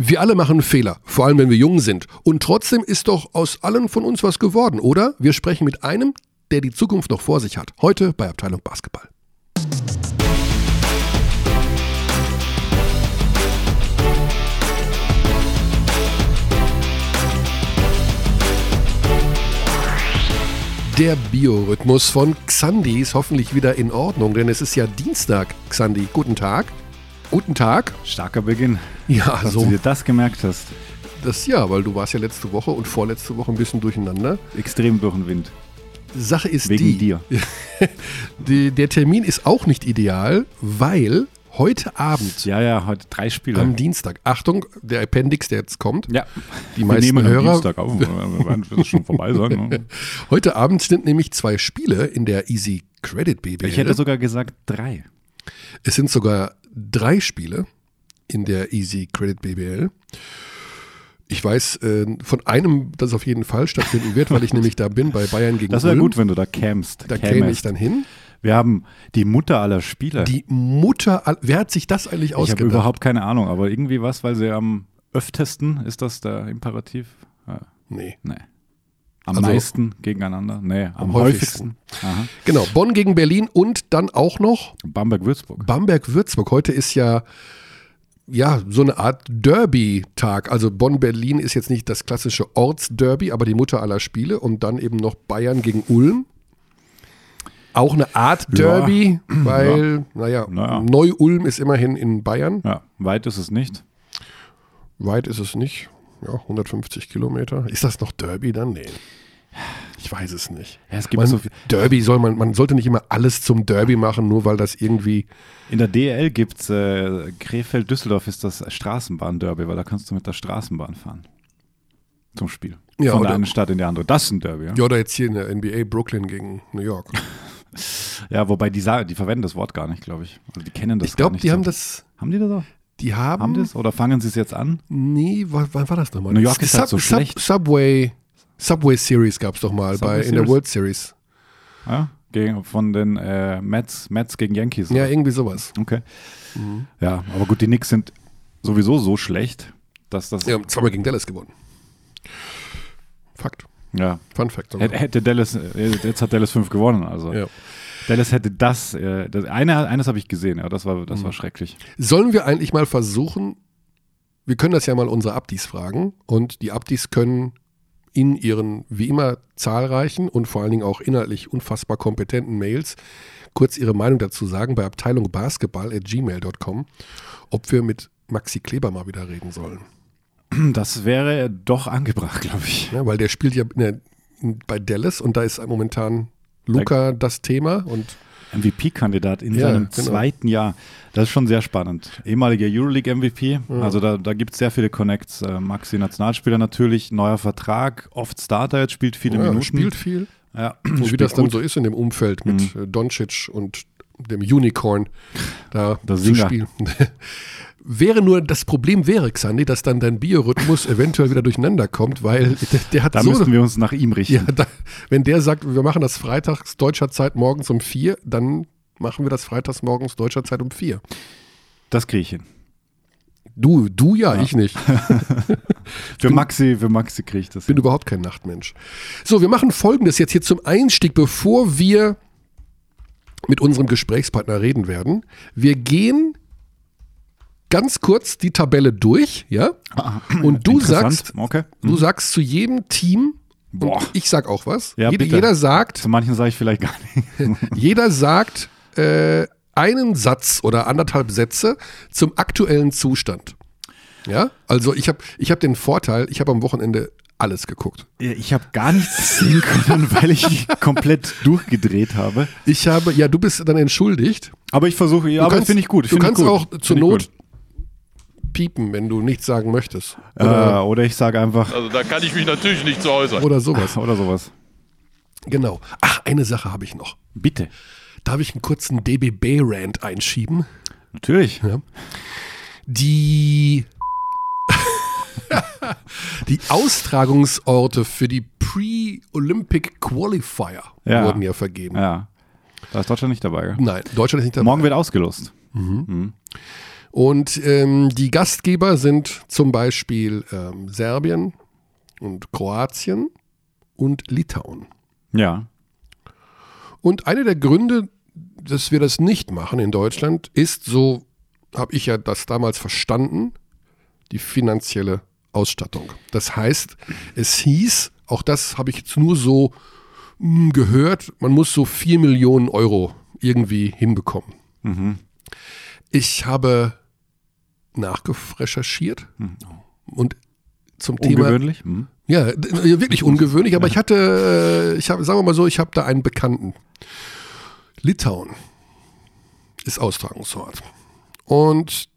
Wir alle machen Fehler, vor allem wenn wir jung sind. Und trotzdem ist doch aus allen von uns was geworden, oder? Wir sprechen mit einem, der die Zukunft noch vor sich hat. Heute bei Abteilung Basketball. Der Biorhythmus von Xandi ist hoffentlich wieder in Ordnung, denn es ist ja Dienstag. Xandi, guten Tag. Guten Tag. Starker Beginn. Ja, Dass so. du dir das gemerkt hast. Das ja, weil du warst ja letzte Woche und vorletzte Woche ein bisschen durcheinander. Extrem durch den Wind. Sache ist Wegen die, dir. die, der Termin ist auch nicht ideal, weil heute Abend Ja, ja, heute drei Spiele. am Dienstag, Achtung, der Appendix, der jetzt kommt, ja. die Wir meisten nehmen am Hörer, Dienstag auf. Wird es schon vorbei sein. Ne? heute Abend sind nämlich zwei Spiele in der Easy Credit BBL. Ich hätte sogar gesagt drei. Es sind sogar drei Spiele in der Easy Credit BBL. Ich weiß äh, von einem, das auf jeden Fall stattfinden wird, weil ich nämlich da bin bei Bayern gegen Das wäre gut, wenn du da kämst. Da käme ich dann hin. Wir haben die Mutter aller Spiele. Die Mutter, all- wer hat sich das eigentlich ich habe ausgedacht? überhaupt keine Ahnung, aber irgendwie was, weil sie am öftesten, ist das der Imperativ? Ja, Nee. nee. Am Also- meisten gegeneinander? Nee, am, Am häufigsten. Aha. Genau, Bonn gegen Berlin und dann auch noch Bamberg-Würzburg. Bamberg-Würzburg. Heute ist ja, ja so eine Art Derby-Tag. Also Bonn-Berlin ist jetzt nicht das klassische Ortsderby, aber die Mutter aller Spiele. Und dann eben noch Bayern gegen Ulm. Auch eine Art Derby, weil, naja, Naja. Neu-Ulm ist immerhin in Bayern. Ja, weit ist es nicht. Weit ist es nicht. Ja, 150 Kilometer. Ist das noch Derby dann? Nee. Ich weiß es nicht. Ja, es gibt Man, so. Derby soll man, man sollte nicht immer alles zum Derby machen, nur weil das irgendwie In der DL gibt es äh, Krefeld-Düsseldorf ist das Straßenbahn-Derby, weil da kannst du mit der Straßenbahn fahren. Zum Spiel. Ja, Von oder- der einen Stadt in die andere. Das ist ein Derby, ja. Ja, oder jetzt hier in der NBA Brooklyn gegen New York. Ja, wobei die, die verwenden das Wort gar nicht, glaube ich. Also die kennen das Ich gar glaube, nicht. die so. haben das, Haben die das auch? Die haben, Haben das? Oder fangen sie es jetzt an? nee, wann, war das nochmal? New York ist halt so schlecht. Subway, Subway Series gab es doch mal Subway bei, in der? World Series. Ja? Gegen, von den äh, Mets, Mets gegen Yankees. Ja, irgendwie sowas. Okay. Mhm. Ja, aber gut, die Knicks sind sowieso so schlecht, dass das. Ja, haben zweimal gegen Dallas gewonnen. Fakt. ja. Fun Fact. Hätte, hätte Dallas, äh, jetzt hat Dallas 5 gewonnen, also. Ja. Dallas hätte das, äh, das eine, eines habe ich gesehen, ja, das war, Mhm. das war schrecklich. Sollen wir eigentlich mal versuchen, wir können das ja mal unsere Abdis fragen und die Abdis können in ihren wie immer zahlreichen und vor allen Dingen auch inhaltlich unfassbar kompetenten Mails kurz ihre Meinung dazu sagen bei Abteilung Basketball at gmail.com, ob wir mit Maxi Kleber mal wieder reden sollen. Das wäre doch angebracht, glaube ich. Ja, weil der spielt ja bei Dallas und da ist momentan Luca das Thema und MVP-Kandidat in Ja, seinem genau. zweiten Jahr. Das ist schon sehr spannend. Ehemaliger Euroleague-MVP, also da, da gibt es sehr viele Connects. Äh, Maxi Nationalspieler natürlich, neuer Vertrag, oft Starter, jetzt spielt viele ja, Minuten. spielt viel. ja, wie spielt das dann gut. Mhm. so ist in dem Umfeld mit äh, Doncic und dem Unicorn da Der zu Singer. spielen. wäre nur, das Problem wäre, Xandi, dass dann dein Biorhythmus eventuell wieder durcheinander kommt, weil der, der hat Da so. müssten wir uns nach ihm richten. ja, da, wenn der sagt, wir machen das freitags deutscher Zeit morgens um vier, dann machen wir das freitags morgens deutscher Zeit um vier. Das kriege ich hin. Du, du ja, ich nicht. Für Maxi, für Maxi kriege ich das bin hin. überhaupt kein Nachtmensch. So, wir machen folgendes jetzt hier zum Einstieg, bevor wir mit unserem Gesprächspartner reden werden. Wir gehen ganz kurz die Tabelle durch, ja? Und du sagst, Okay. du sagst zu jedem Team, Boah. ich sag auch was. Ja, jeder, jeder sagt, Zu manchen sage ich vielleicht gar nicht. jeder sagt äh, einen Satz oder anderthalb Sätze zum aktuellen Zustand. Ja, also ich habe ich hab den Vorteil, ich habe am Wochenende alles geguckt. Ja, Ich habe gar nichts sehen können, weil ich komplett durchgedreht habe. Ich habe, ja, du bist dann entschuldigt. Aber ich versuche, ja, Du aber kannst- finde ich gut. Du find ich kannst gut. auch zur Find Not piepen, wenn du nichts sagen möchtest. Äh, Oder, oder ich sage einfach, Also da kann ich mich natürlich nicht zu äußern. oder sowas. oder sowas. Genau. Ach, eine Sache habe ich noch. Bitte. Darf ich einen kurzen DBB-Rant einschieben? Natürlich. Die, die Austragungsorte für die Pre-Olympic Qualifier Ja. wurden ja vergeben. Ja. Da ist Deutschland nicht dabei. Gell? Nein, Deutschland ist nicht dabei. Morgen wird ausgelost. Und ähm, die Gastgeber sind zum Beispiel ähm, Serbien und Kroatien und Litauen. Ja. Und einer der Gründe, dass wir das nicht machen in Deutschland, ist, so habe ich ja das damals verstanden, die finanzielle Ausstattung. Das heißt, es hieß, auch das habe ich jetzt nur so mh, gehört, man muss so 4 Millionen Euro irgendwie hinbekommen. Ich habe nachgerecherchiert und zum Thema Ungewöhnlich. Hm. ja, wirklich ungewöhnlich, aber ich hatte, äh, ich habe, sagen wir mal so, ich habe da einen Bekannten. Litauen ist Austragungsort. Und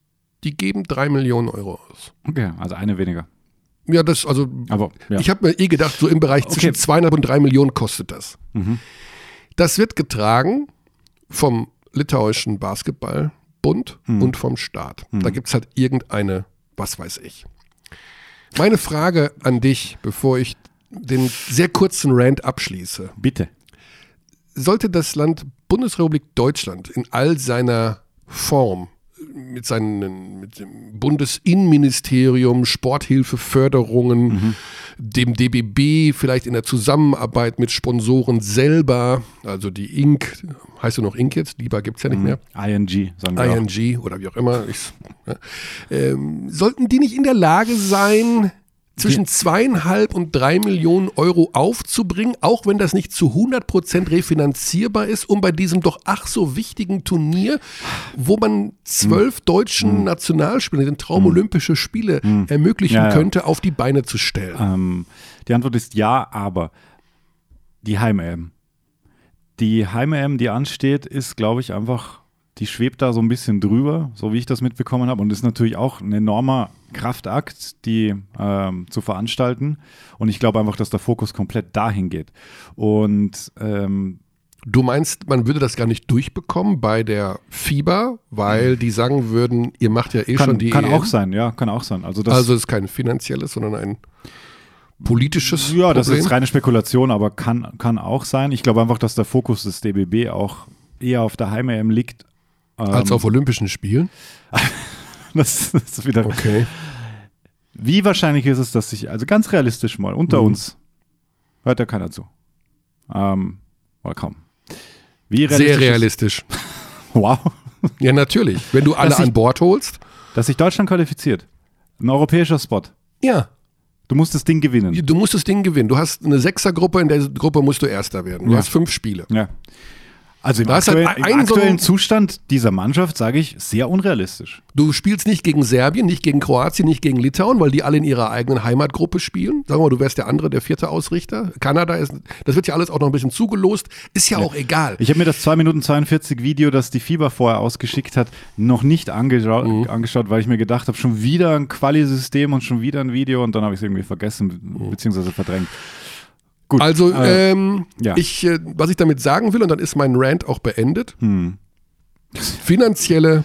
die geben drei Millionen Euro aus. Okay, also eine weniger. Ja, das, also, Aber ja. ich habe mir eh gedacht, so im Bereich zwischen Okay. zweieinhalb und drei Millionen kostet das. Mhm. Das wird getragen vom litauischen Basketballbund Mhm. und vom Staat. Da gibt es halt irgendeine, was weiß ich. Meine Frage an dich, bevor ich den sehr kurzen Rant abschließe. Bitte. Sollte das Land Bundesrepublik Deutschland in all seiner Form mit seinen mit dem Bundesinnenministerium, Sporthilfe, Förderungen, dem DBB, vielleicht in der Zusammenarbeit mit Sponsoren selber, also die Inc., heißt du noch Inc jetzt? Lieber gibt es ja nicht mehr. ING, sagen wir auch. ING oder wie auch immer. Ich, ja. ähm, sollten die nicht in der Lage sein, zwischen zweieinhalb und drei Millionen Euro aufzubringen, auch wenn das nicht zu 100 Prozent refinanzierbar ist, um bei diesem doch ach so wichtigen Turnier, wo man zwölf Hm. deutschen Nationalspielern den Traum Olympische Spiele ermöglichen Ja, ja. könnte, auf die Beine zu stellen. Ähm, die Antwort ist ja, aber die Heim-EM. Die Heim-EM, die ansteht, ist, glaube ich, einfach, die schwebt da so ein bisschen drüber, so wie ich das mitbekommen habe. Und ist natürlich auch ein enormer Kraftakt, die ähm, zu veranstalten. Und ich glaube einfach, dass der Fokus komplett dahin geht. Und ähm, Du meinst, man würde das gar nicht durchbekommen bei der FIBA, weil die sagen würden, ihr macht ja eh schon kann, die kann EM. auch sein, ja, kann auch sein. Also das, Also es ist kein finanzielles, sondern ein politisches Ja, das Problem. ist reine Spekulation, aber kann, kann auch sein. Ich glaube einfach, dass der Fokus des DBB auch eher auf der Heim-EM liegt. Ähm, als auf Olympischen Spielen. das ist wieder. Okay. Wie wahrscheinlich ist es, dass sich, also ganz realistisch mal, unter Mhm. uns hört ja keiner zu. Ähm, oder kaum. Wie Sehr ist- realistisch. Wow. Ja, natürlich. Wenn du alle Dass ich- an Bord holst. Dass sich Deutschland qualifiziert. Ein europäischer Spot. Ja, Du musst das Ding gewinnen. du musst das Ding gewinnen. Du hast eine Sechsergruppe, in der Gruppe musst du Erster werden. Du Ja. hast fünf Spiele. Ja. Also im, halt aktuellen, ein- im so aktuellen ein- Zustand dieser Mannschaft, sage ich, sehr unrealistisch. Du spielst nicht gegen Serbien, nicht gegen Kroatien, nicht gegen Litauen, weil die alle in ihrer eigenen Heimatgruppe spielen. Sagen wir mal, du wärst der andere, der vierte Ausrichter. Kanada ist, das wird ja alles auch noch ein bisschen zugelost. Ist ja, auch egal. Ich habe mir das 2 Minuten 42 Video, das die FIBA vorher ausgeschickt hat, noch nicht angeschaut, Mhm. angeschaut weil ich mir gedacht habe, schon wieder ein Quali-System und schon wieder ein Video und dann habe ich es irgendwie vergessen beziehungsweise verdrängt. Gut. Also, äh, ähm, ja. ich, äh, was ich damit sagen will, und dann ist mein Rant auch beendet. Hm. Finanzielle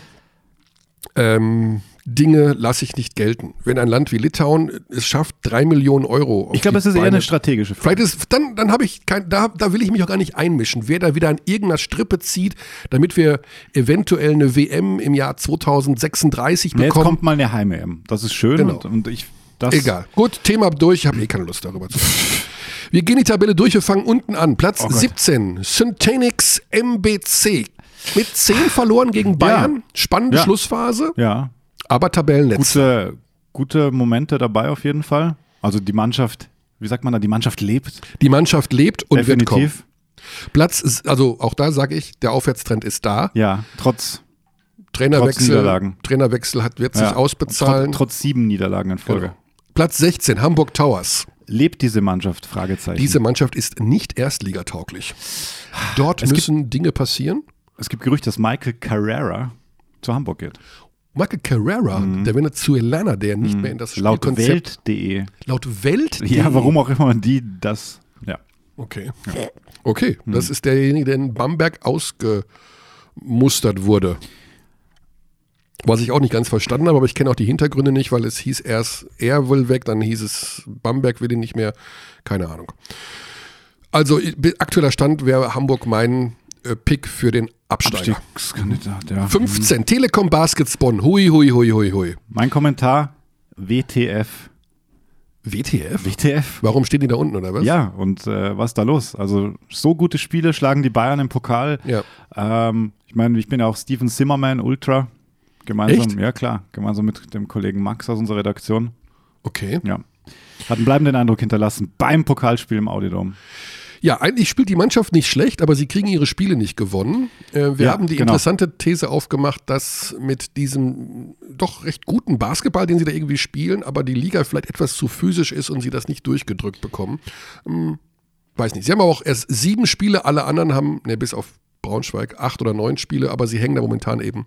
ähm, Dinge lasse ich nicht gelten. Wenn ein Land wie Litauen es schafft, drei Millionen Euro. ich glaube, es ist eher Beine- eine strategische Frage. Vielleicht ist, dann, dann habe ich kein, da, da will ich mich auch gar nicht einmischen. Wer da wieder an irgendeiner Strippe zieht, damit wir eventuell eine WM im Jahr 2036 Ja, jetzt bekommen. kommt mal eine Heim-EM. Das ist schön Genau. und, und ich das Egal. Gut, Thema durch. Ich habe eh keine Lust darüber zu reden. Wir gehen die Tabelle durch. Wir fangen unten an. Platz Oh Gott. 17. Syntanix MBC. Mit 10 verloren gegen Bayern. Spannende Ja. Schlussphase, Ja, aber Tabellennetz. gute, gute Momente dabei auf jeden Fall. Also die Mannschaft, wie sagt man da, die Mannschaft lebt. Die Mannschaft lebt und wird kommen. definitiv. Platz ist, also auch da sage ich, der Aufwärtstrend ist da. Ja, trotz, Trainerwechsel, Niederlagen. Trainerwechsel hat, wird sich ja, ausbezahlen. Trotz, trotz sieben Niederlagen in Folge. Genau. Platz 16, Hamburg Towers. Lebt diese Mannschaft? Fragezeichen. Diese Mannschaft ist nicht erstligatauglich. Dort Es gibt- müssen Dinge passieren. es gibt Gerüchte, dass Michael Carrera zu Hamburg geht. Michael Carrera, der Venezuelaner, der nicht mehr in das Mhm. Laut Spielkonzept Welt.de. laut Welt. Ja, warum auch immer die das. Ja. Okay. Okay, Mhm. das ist derjenige, der in Bamberg ausgemustert wurde. Was ich auch nicht ganz verstanden habe, aber ich kenne auch die Hintergründe nicht, weil es hieß erst, er will weg, dann hieß es, Bamberg will ihn nicht mehr. Keine Ahnung. Also aktueller Stand wäre Hamburg mein äh, Pick für den Absteiger. Abstiegskandidat, ja. 15, Telekom Baskets Bonn. Hui, hui, hui, hui, hui. Mein Kommentar, WTF. WTF? WTF? Warum stehen die da unten, oder was? Ja, und äh, was ist da los? Also so gute Spiele schlagen die Bayern im Pokal. Ja. Ähm, ich meine, ich bin ja auch Steven Zimmerman Ultra. Gemeinsam, Echt? ja klar, gemeinsam mit dem Kollegen Max aus unserer Redaktion. Okay. Ja. Hat einen bleibenden Eindruck hinterlassen beim Pokalspiel im Audidom. Ja, eigentlich spielt die Mannschaft nicht schlecht, aber sie kriegen ihre Spiele nicht gewonnen. Äh, wir Ja, haben die genau. interessante These aufgemacht, dass mit diesem doch recht guten Basketball, den sie da irgendwie spielen, aber die Liga vielleicht etwas zu physisch ist und sie das nicht durchgedrückt bekommen. Hm, weiß nicht. Sie haben aber auch erst sieben Spiele, alle anderen haben, ne, bis auf Braunschweig, acht oder neun Spiele, aber sie hängen da momentan eben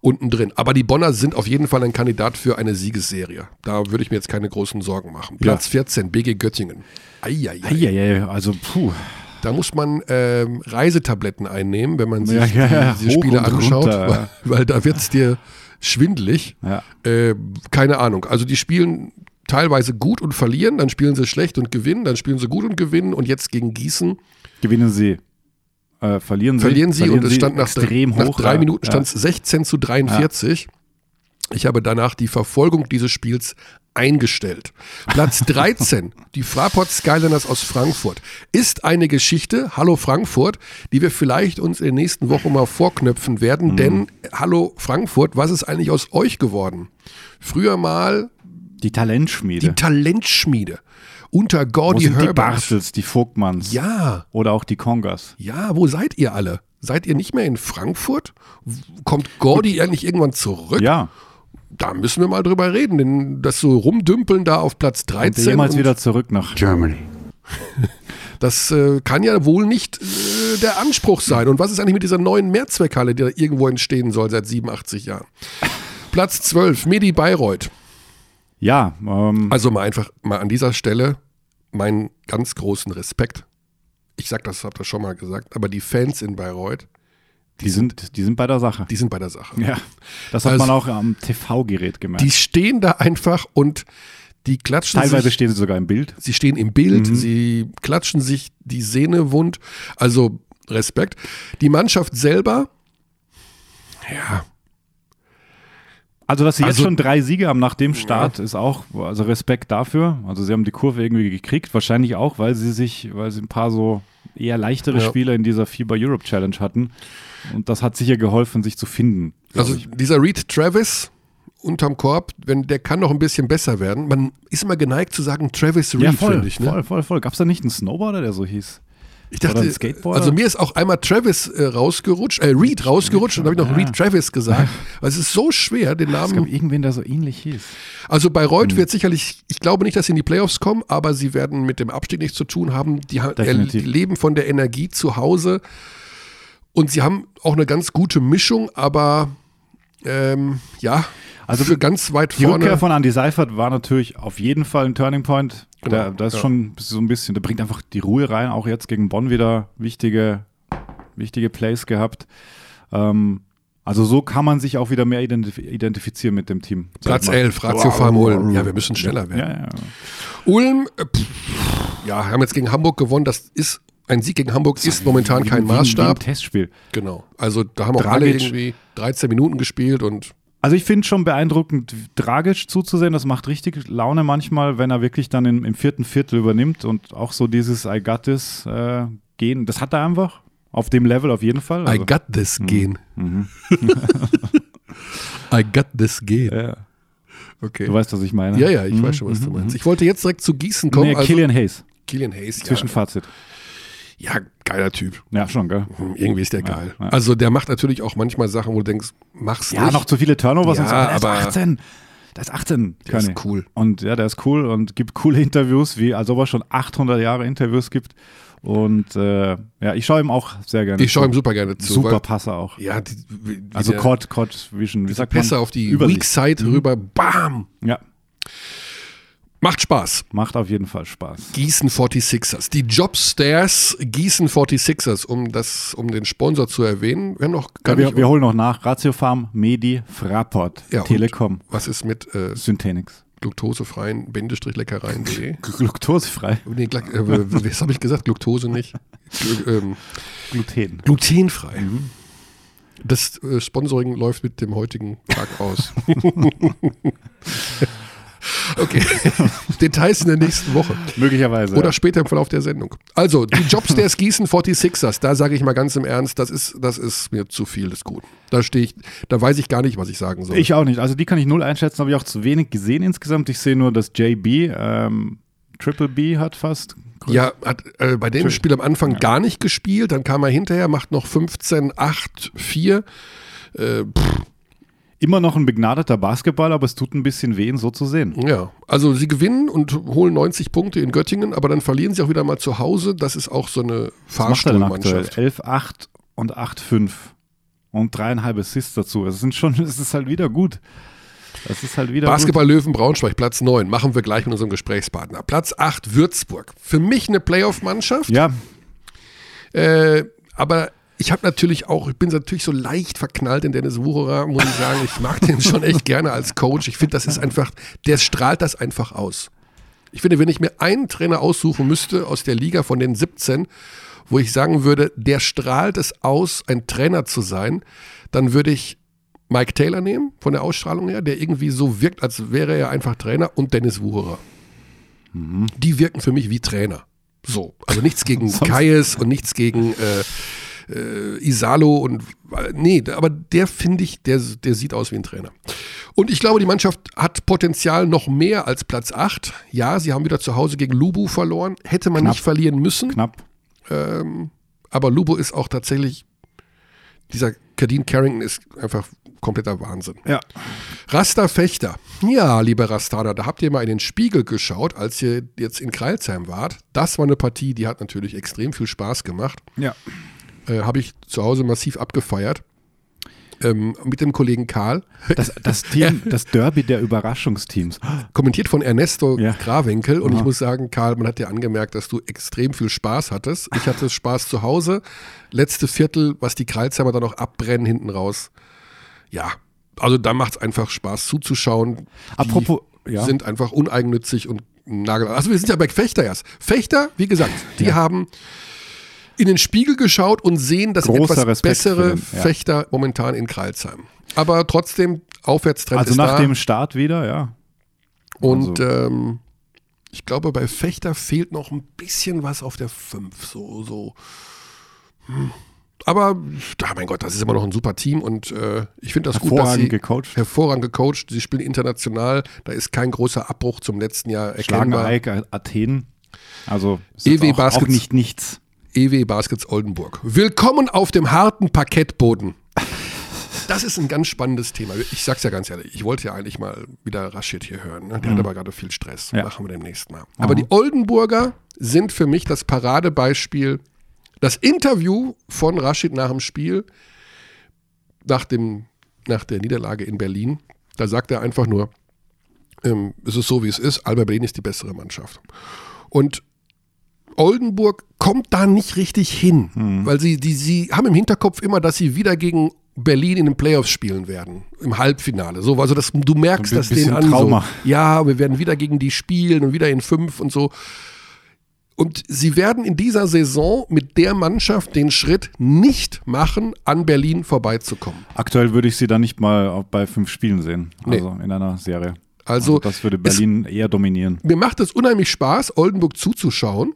unten drin. Aber die Bonner sind auf jeden Fall ein Kandidat für eine Siegesserie. Da würde ich mir jetzt keine großen Sorgen machen. Platz 14, BG Göttingen. Eieiei. Eieiei, also puh. Da muss man ähm, Reisetabletten einnehmen, wenn man sich Ja, ja, ja. diese Spiele anschaut, weil, weil da wird es dir schwindelig. Ja. Äh, keine Ahnung. Also die spielen teilweise gut und verlieren, dann spielen sie schlecht und gewinnen, dann spielen sie gut und gewinnen und jetzt gegen Gießen Gewinnen sie. Äh, verlieren sie. verlieren sie und es stand nach, nach hoch. drei ja. Minuten stand es 16 zu 43. Ich habe danach die Verfolgung dieses Spiels eingestellt. Platz 13, die Fraport Skyliners aus Frankfurt, ist eine Geschichte, Hallo Frankfurt, die wir vielleicht uns in den nächsten Wochen mal vorknöpfen werden, Mhm. denn Hallo Frankfurt, was ist eigentlich aus euch geworden? Früher mal Die Talentschmiede. die Talentschmiede unter Gordy sind die Herbert. Bartels, die Vogtmanns Ja, oder auch die Kongas? ja, wo seid ihr alle? Seid ihr nicht mehr in Frankfurt? Kommt Gordy eigentlich irgendwann zurück? Ja, Da müssen wir mal drüber reden, denn das so rumdümpeln da auf Platz kommt 13, er jemals wieder zurück nach Germany. das äh, kann ja wohl nicht äh, der Anspruch sein. Und was ist eigentlich mit dieser neuen Mehrzweckhalle, die da irgendwo entstehen soll seit 87 Jahren? Platz 12, Medi Bayreuth. Ja, ähm, Also mal einfach mal an dieser Stelle meinen ganz großen Respekt. Ich sag das, hab das schon mal gesagt, aber die Fans in Bayreuth, die, sind, die sind bei der Sache. die sind bei der Sache. Ja, das hat Also- man auch am TV-Gerät gemerkt. Die stehen da einfach und die klatschen Teilweise sich, stehen sie sogar im Bild. sie stehen im Bild, sie klatschen sich die Sehne wund. Also Respekt. Die Mannschaft selber, ja, Also, dass sie Also- jetzt schon drei Siege haben nach dem Start, ist auch, also Respekt dafür. Also, sie haben die Kurve irgendwie gekriegt, wahrscheinlich auch, weil sie sich, weil sie ein paar so eher leichtere Ja. Spieler in dieser FIBA Europe Challenge hatten. Und das hat sicher geholfen, sich zu finden. also ich. dieser Reed Travis unterm Korb, wenn der kann noch ein bisschen besser werden. Man ist immer geneigt zu sagen Travis Reed, ja, finde ich. Ne? voll, voll, voll. Gab es da nicht einen Snowboarder, der so hieß? Ich dachte, also mir ist auch einmal Travis äh, rausgerutscht, äh, Reed rausgerutscht und dann habe ich noch Reed Travis gesagt. Weil es ist so schwer, den Es gab Namen. irgendwen, der so ähnlich hieß. Also Bayreuth Hm. wird sicherlich, ich glaube nicht, dass sie in die Playoffs kommen, aber sie werden mit dem Abstieg nichts zu tun haben. Die, die leben von der Energie zu Hause und sie haben auch eine ganz gute Mischung, aber ähm, ja, Also für ganz weit Die vorne. Rückkehr von Andy Seifert war natürlich auf jeden Fall ein Turning Point. Genau, der, das ist ja. schon so ein bisschen, der bringt einfach die Ruhe rein, auch jetzt gegen Bonn wieder wichtige, wichtige Plays gehabt. Ähm, also so kann man sich auch wieder mehr identif identifizieren mit dem Team. Platz mal. 11, Ratio Farm Ulm. Ja, wir müssen schneller werden. Ja, ja. Ulm, äh, pff, ja, haben jetzt gegen Hamburg gewonnen. Das ist ein Sieg gegen Hamburg ist momentan Wie- kein wie- Wie ein Maßstab. Testspiel. Genau. Also da haben auch alle Dragic. irgendwie 13 Minuten gespielt und Also ich finde schon beeindruckend, Dragic zuzusehen. Das macht richtig Laune manchmal, wenn er wirklich dann im, im vierten Viertel übernimmt und auch so dieses I got this äh, gehen. Das hat er einfach. Auf dem Level auf jeden Fall. I Also, got this gehen. mhm. I got this gehen. ja. Okay. Du weißt, was ich meine. Ja, ja, ich Mhm, weiß schon, was du mhm, meinst. mhm. Ich wollte jetzt direkt zu Gießen kommen. Nee, also, Killian Hayes. Killian Hayes. Zwischenfazit. ja, geiler Typ. Ja, schon, gell? Hm, Irgendwie ist der geil. ja. Also der macht natürlich auch manchmal Sachen, wo du denkst, mach's Ja, nicht. noch zu viele Turnovers Ja, und so. Der aber- ist 18. Der ist 18. Der ist Körny. cool. Und ja, der ist cool und gibt coole Interviews, wie als ob er schon 800 Jahre Interviews gibt. Und äh, ja, ich schaue ihm auch sehr gerne Ich schaue ihm super gerne zu. Super Passer auch. Ja, die, wie Also Court, Court Vision, wie sagt Pässe man? auf die Übersicht. Weak Side rüber, bam! Ja, Macht Spaß. macht auf jeden Fall Spaß. Gießen 46ers. Die Jobstairs Gießen 46ers, um das, um den Sponsor zu erwähnen. Wir haben noch gar Ja, nicht. wir, wir holen noch nach. Ratio Farm, Medi, Fraport, Ja, Telekom, was ist mit äh, Synthenix. gluktosefreien Bindestrich-Leckereien.de? Gluktosefrei. Nee, äh, was habe ich gesagt? Gluktose nicht. Gl- ähm, Gluten. Glutenfrei. Das äh, Sponsoring läuft mit dem heutigen Tag aus. okay. Details in der nächsten Woche. Möglicherweise. Oder ja. später im Verlauf der Sendung. Also, die Jobs der Gießen 46ers, da sage ich mal ganz im Ernst, das ist, das ist mir zu viel des Guten. Da stehe ich, da weiß ich gar nicht, was ich sagen soll. Ich auch nicht. Also die kann ich null einschätzen, habe ich auch zu wenig gesehen insgesamt. Ich sehe nur, dass JB ähm, Triple B hat fast. ja, hat äh, bei dem. Spiel am Anfang gar nicht gespielt, dann kam er hinterher, macht noch 15, 8, 4. Äh, pff, Immer noch ein begnadeter Basketball, aber es tut ein bisschen weh, ihn so zu sehen. ja, also sie gewinnen und holen 90 Punkte in Göttingen, aber dann verlieren sie auch wieder mal zu Hause. Das ist auch so eine? Fahrstuhlmannschaft. 11-8 und 8-5 und dreieinhalb Assists dazu. Es sind schon, es ist halt wieder gut. Es ist halt wieder Basketball Löwen Braunschweig, Platz 9. Machen wir gleich mit unserem Gesprächspartner. Platz 8 Würzburg. Für mich eine Playoff-Mannschaft. gut. Ja, Äh, aber ich habe natürlich auch, ich bin natürlich so leicht verknallt in Dennis Wucherer, muss ich sagen. Ich mag den schon echt gerne als Coach. Ich finde, das ist einfach, der strahlt das einfach aus. Ich finde, wenn ich mir einen Trainer aussuchen müsste aus der Liga von den 17, wo ich sagen würde, der strahlt es aus, ein Trainer zu sein, dann würde ich Mike Taylor nehmen, von der Ausstrahlung her, der irgendwie so wirkt, als wäre er einfach Trainer, und Dennis Wucherer. Die wirken für mich wie Trainer. So, also nichts gegen Kais und nichts gegen äh, äh, Isalo und äh, nee, aber der finde ich, der, der sieht aus wie ein Trainer. Und ich glaube, die Mannschaft hat Potenzial noch mehr als Platz 8. Ja, sie haben wieder zu Hause gegen Lubu verloren. Hätte man Knapp. nicht verlieren müssen. knapp. Ähm, aber Lubo ist auch tatsächlich, dieser Kadeen Carrington ist einfach kompletter Wahnsinn. Ja. Rasta Fechter. Ja, liebe Rastada, da habt ihr mal in den Spiegel geschaut, als ihr jetzt in Kreilsheim wart. Das war eine Partie, die hat natürlich extrem viel Spaß gemacht. Ja. Äh, Habe ich zu Hause massiv abgefeiert. Ähm, mit dem Kollegen Karl. Das, das Team, das Derby der Überraschungsteams. Kommentiert von Ernesto Ja. Grawinkel. Und ich Aha. muss sagen, Karl, man hat dir angemerkt, dass du extrem viel Spaß hattest. Ich hatte Spaß zu Hause. Letzte Viertel, was die Kreilsheimer dann noch abbrennen hinten raus. Ja, also da macht es einfach Spaß zuzuschauen. Die Apropos, ja. sind einfach uneigennützig und nagel. Also wir sind ja bei Fechter erst. Fechter, wie gesagt, die Ja. haben in den Spiegel geschaut und sehen das Großer etwas Respekt bessere den, ja. Fechter momentan in Kreilsheim. Aber trotzdem, Aufwärtstrend Also ist nach da. dem Start wieder, ja. Und Also- ähm, ich glaube, bei Fechter fehlt noch ein bisschen was auf der 5. So, so. Hm. Aber, ja, mein Gott, das ist immer noch ein super Team und äh, ich finde das gut, dass sie gecoacht. hervorragend gecoacht. Sie spielen international. Da ist kein großer Abbruch zum letzten Jahr Schlagen erkennbar. Eik Athen. Also ist EW auch, auch nicht nichts. EW Baskets Oldenburg. Willkommen auf dem harten Parkettboden. Das ist ein ganz spannendes Thema. Ich sag's ja ganz ehrlich, ich wollte ja eigentlich mal wieder Rashid hier hören. Ne? Der hat aber gerade viel Stress. Ja. Machen wir demnächst mal. Aber die Oldenburger sind für mich das Paradebeispiel. Das Interview von Rashid nach dem Spiel, nach, dem, nach der Niederlage in Berlin, da sagt er einfach nur, ähm, es ist so, wie es ist, Alba Berlin ist die bessere Mannschaft. Und Oldenburg kommt da nicht richtig hin, weil sie, die, sie haben im Hinterkopf immer, dass sie wieder gegen Berlin in den Playoffs spielen werden, im Halbfinale. So, also das, du merkst das denen an. Trauma. So, ja, wir werden wieder gegen die spielen und wieder in fünf und so. Und sie werden in dieser Saison mit der Mannschaft den Schritt nicht machen, an Berlin vorbeizukommen. Aktuell würde ich sie dann nicht mal bei fünf Spielen sehen. Nee. Also in einer Serie. Also, das würde Berlin eher dominieren. mir macht es unheimlich Spaß, Oldenburg zuzuschauen.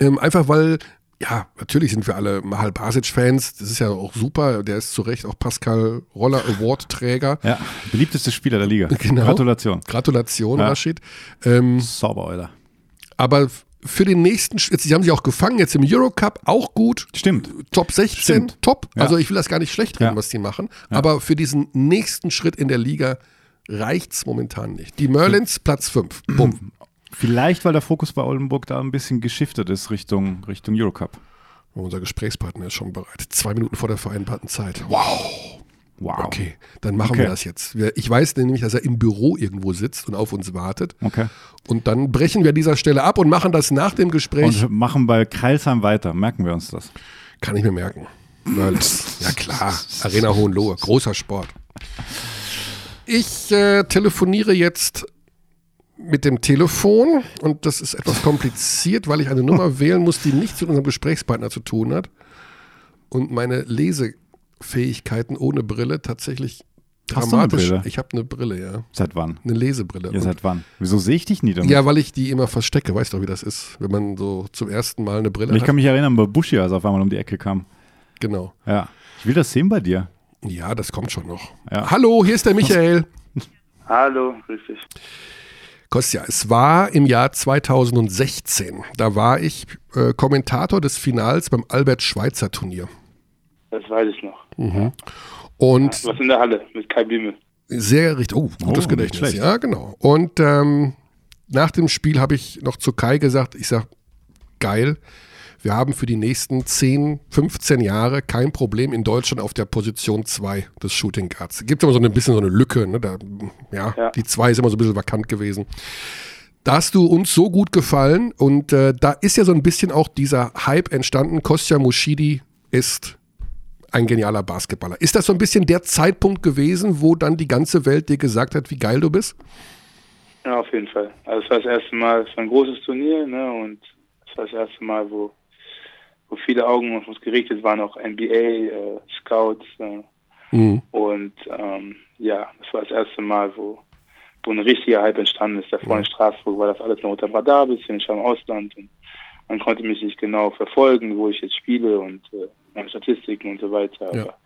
Ähm, einfach weil, ja, natürlich sind wir alle Mahal Basic-Fans. Das ist ja auch super. Der ist zu Recht auch Pascal Roller Award-Träger. Ja, beliebteste Spieler der Liga. Genau. Gratulation. Gratulation, Ja. Rashid. Ähm, Sauber, Alter. aber für den nächsten, jetzt, sie haben sich auch gefangen, jetzt im Eurocup auch gut. Stimmt. Top 16, Stimmt. top. Ja. Also ich will das gar nicht schlecht reden, Ja. was die machen. Aber für diesen nächsten Schritt in der Liga reicht's momentan nicht. Die Merlins, Platz 5. Bumm. Vielleicht, weil der Fokus bei Oldenburg da ein bisschen geschiftet ist Richtung, Richtung Eurocup. Unser Gesprächspartner ist schon bereit. Zwei Minuten vor der vereinbarten Zeit. Wow. Wow. Okay, dann machen Okay. wir das jetzt. Ich weiß nämlich, dass er im Büro irgendwo sitzt und auf uns wartet. Okay. Und dann brechen wir an dieser Stelle ab und machen das nach dem Gespräch. Und machen bei Kreilsheim weiter. Merken wir uns das. Kann ich mir merken. Ja klar. Arena Hohenlohe. Großer Sport. Ich äh, telefoniere jetzt mit dem Telefon und das ist etwas kompliziert, weil ich eine Nummer wählen muss, die nichts mit unserem Gesprächspartner zu tun hat. und meine Lesefähigkeiten ohne Brille tatsächlich Hast du eine dramatisch. Brille? Ich habe eine Brille, ja. Seit wann? Eine Lesebrille. Ja, seit wann? Wieso sehe ich dich nie damit? ja, weil ich die immer verstecke. Weißt du, wie das ist, wenn man so zum ersten Mal eine Brille ich hat? kann mich erinnern, bei Bushi, als er auf einmal um die Ecke kam. Genau. Ja. Ich will das sehen bei dir. Ja, das kommt schon noch. Ja. Hallo, hier ist der Michael. Hallo, grüß dich. Kostja, es war im Jahr 2016. Da war ich äh, Kommentator des Finals beim Albert-Schweitzer-Turnier. Das weiß ich noch. Und Was in der Halle mit Kai Blümel. sehr richtig, oh, gutes Oh, Gedächtnis. schlecht. Ja, genau. Und ähm, nach dem Spiel habe ich noch zu Kai gesagt, ich sage, geil, wir haben für die nächsten 10, 15 Jahre kein Problem in Deutschland auf der Position 2 des Shooting Guards. Gibt immer so ein bisschen so eine Lücke, ne? da, ja, Ja. die 2 ist immer so ein bisschen vakant gewesen. Da hast du uns so gut gefallen und äh, da ist ja so ein bisschen auch dieser Hype entstanden. Kostja Mushidi ist ein genialer Basketballer. Ist das so ein bisschen der Zeitpunkt gewesen, wo dann die ganze Welt dir gesagt hat, wie geil du bist? Ja, auf jeden Fall. Also es war das erste Mal, es war ein großes Turnier, ne? Und es war das erste Mal, wo, wo viele Augen auf uns gerichtet waren, auch NBA, äh, Scouts. Äh, Mhm. und ähm, ja, das war das erste Mal, wo, wo ein richtiger Hype entstanden ist. Davor in Straßburg war das alles noch unter dem Radar, bisschen ich war im Ausland und man konnte mich nicht genau verfolgen, wo ich jetzt spiele und äh, meine Statistiken und so weiter. Ja. Aber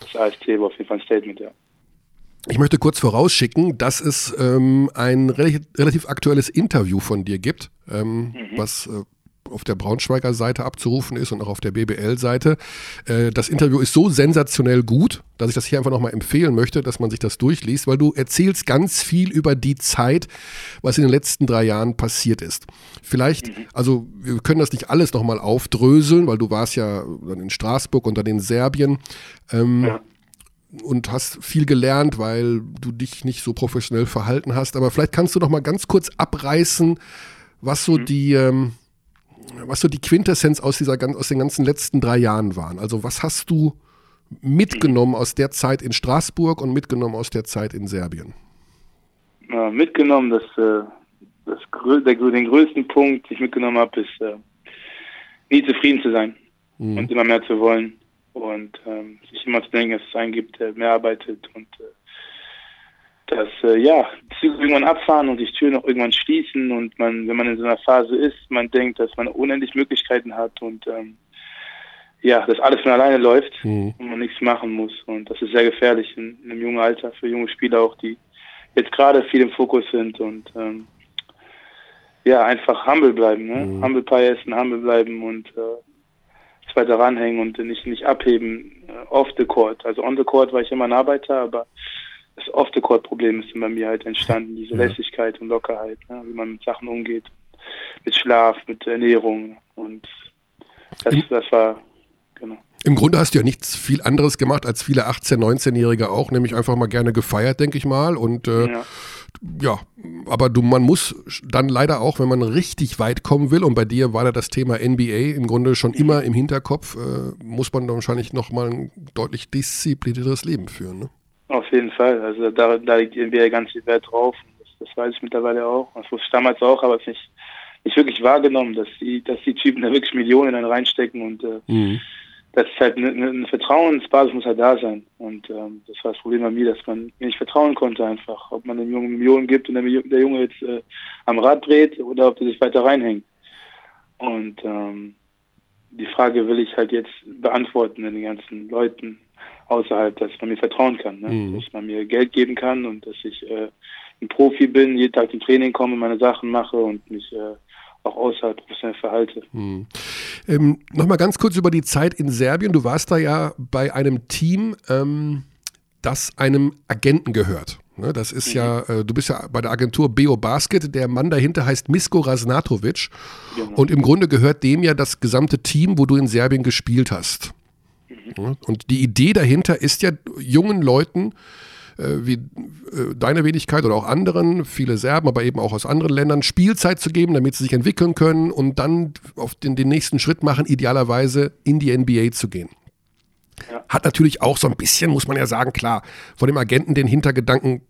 das AST war auf jeden Fall ein Statement, ja. Ich möchte kurz vorausschicken, dass es ähm, ein relativ, relativ aktuelles Interview von dir gibt, ähm, was äh, auf der Braunschweiger Seite abzurufen ist und auch auf der BBL-Seite. Äh, das Interview ist so sensationell gut, dass ich das hier einfach nochmal empfehlen möchte, dass man sich das durchliest, weil du erzählst ganz viel über die Zeit, was in den letzten drei Jahren passiert ist. Vielleicht, also wir können das nicht alles nochmal aufdröseln, weil du warst ja dann in Straßburg und dann in Serbien. Ähm, Ja. und hast viel gelernt, weil du dich nicht so professionell verhalten hast. Aber vielleicht kannst du noch mal ganz kurz abreißen, was so die, ähm, was so die Quintessenz aus dieser aus den ganzen letzten drei Jahren waren. Also was hast du mitgenommen aus der Zeit in Straßburg und mitgenommen aus der Zeit in Serbien? äh, mitgenommen, dass, äh, das, grö- der, den größten Punkt, den ich mitgenommen habe, ist äh, nie zufrieden zu sein und immer mehr zu wollen und ähm, sich immer zu denken, dass es einen gibt, der mehr arbeitet und äh, dass äh, ja Züge irgendwann abfahren und die Türen auch irgendwann schließen und man, wenn man in so einer Phase ist, man denkt, dass man unendlich Möglichkeiten hat und ähm, ja, dass alles von alleine läuft Mhm. und man nichts machen muss und das ist sehr gefährlich in, in einem jungen Alter für junge Spieler auch, die jetzt gerade viel im Fokus sind und ähm, ja, einfach humble bleiben, ne? Mhm. Humble Pie essen, humble bleiben und äh, weiter ranhängen und nicht, nicht abheben äh, off the court. Also on the court war ich immer ein Arbeiter, aber das off the court Problem ist bei mir halt entstanden, diese Ja. Lässigkeit und Lockerheit, ne? wie man mit Sachen umgeht, mit Schlaf, mit Ernährung und das, Mhm. das war genau. Im Grunde hast du ja nichts viel anderes gemacht als viele 18-, 19-Jährige auch, nämlich einfach mal gerne gefeiert, denke ich mal. Und äh, Ja. ja, aber du, man muss dann leider auch, wenn man richtig weit kommen will, und bei dir war da das Thema NBA im Grunde schon immer im Hinterkopf, äh, muss man dann wahrscheinlich nochmal ein deutlich disziplinierteres Leben führen. Ne? Auf jeden Fall. Also da, da liegt die NBA ganz viel Wert drauf. Das, das weiß ich mittlerweile auch. Das wusste ich damals auch, aber es nicht, nicht wirklich wahrgenommen, dass die, dass die Typen da wirklich Millionen dann reinstecken und äh, das ist halt eine, eine Vertrauensbasis muss halt da sein. Und ähm, das war das Problem bei mir, dass man mir nicht vertrauen konnte einfach, ob man dem Jungen Millionen gibt und der, der Junge jetzt äh, am Rad dreht oder ob der sich weiter reinhängt. Und ähm, die Frage will ich halt jetzt beantworten den ganzen Leuten außerhalb, dass man mir vertrauen kann, ne? Mhm. dass man mir Geld geben kann und dass ich äh, ein Profi bin, jeden Tag zum Training komme, meine Sachen mache und mich äh, auch außerhalb professionell verhalte. Hm. Ähm, Nochmal ganz kurz über die Zeit in Serbien. Du warst da ja bei einem Team, ähm, das einem Agenten gehört. Ne, das ist ja, äh, du bist ja bei der Agentur Beo Basket. Der Mann dahinter heißt Misko Rasnatovic. Genau. Und im Grunde gehört dem ja das gesamte Team, wo du in Serbien gespielt hast. Und die Idee dahinter ist ja, jungen Leuten äh, wie äh, deine Wenigkeit oder auch anderen, viele Serben, aber eben auch aus anderen Ländern, Spielzeit zu geben, damit sie sich entwickeln können und dann auf den, den nächsten Schritt machen, idealerweise in die NBA zu gehen. Ja. Hat natürlich auch so ein bisschen, muss man ja sagen, klar, von dem Agenten den Hintergedanken,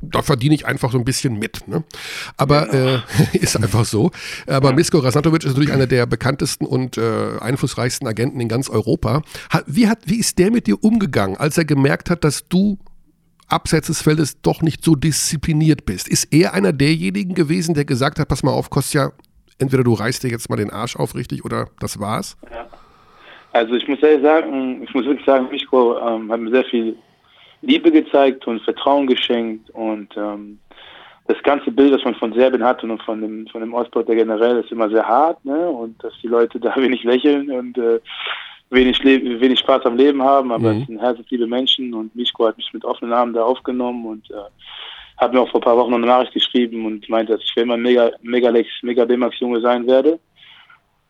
da verdiene ich einfach so ein bisschen mit. Ne? Aber genau. äh, ist einfach so. Aber ja. Misko Rasnatovic ist natürlich einer der bekanntesten und äh, einflussreichsten Agenten in ganz Europa. Wie, hat, wie ist der mit dir umgegangen, als er gemerkt hat, dass du abseits des Feldes doch nicht so diszipliniert bist? Ist er einer derjenigen gewesen, der gesagt hat, pass mal auf, Kostja, entweder du reißt dir jetzt mal den Arsch auf richtig oder das war's? Ja. Also ich muss ehrlich sagen, ich muss wirklich sagen, Mischko ähm, hat mir sehr viel Liebe gezeigt und Vertrauen geschenkt und ähm, das ganze Bild, das man von Serbien hat und von dem, von dem Ostblock der generell, ist immer sehr hart, ne? Und dass die Leute da wenig lächeln und äh, wenig, wenig Spaß am Leben haben, aber mhm. es sind herzensliebe Menschen und Mischko hat mich mit offenen Armen da aufgenommen und äh, hat mir auch vor ein paar Wochen noch eine Nachricht geschrieben und meinte, dass ich immer mega, mega Lex, mega B-Max Junge sein werde.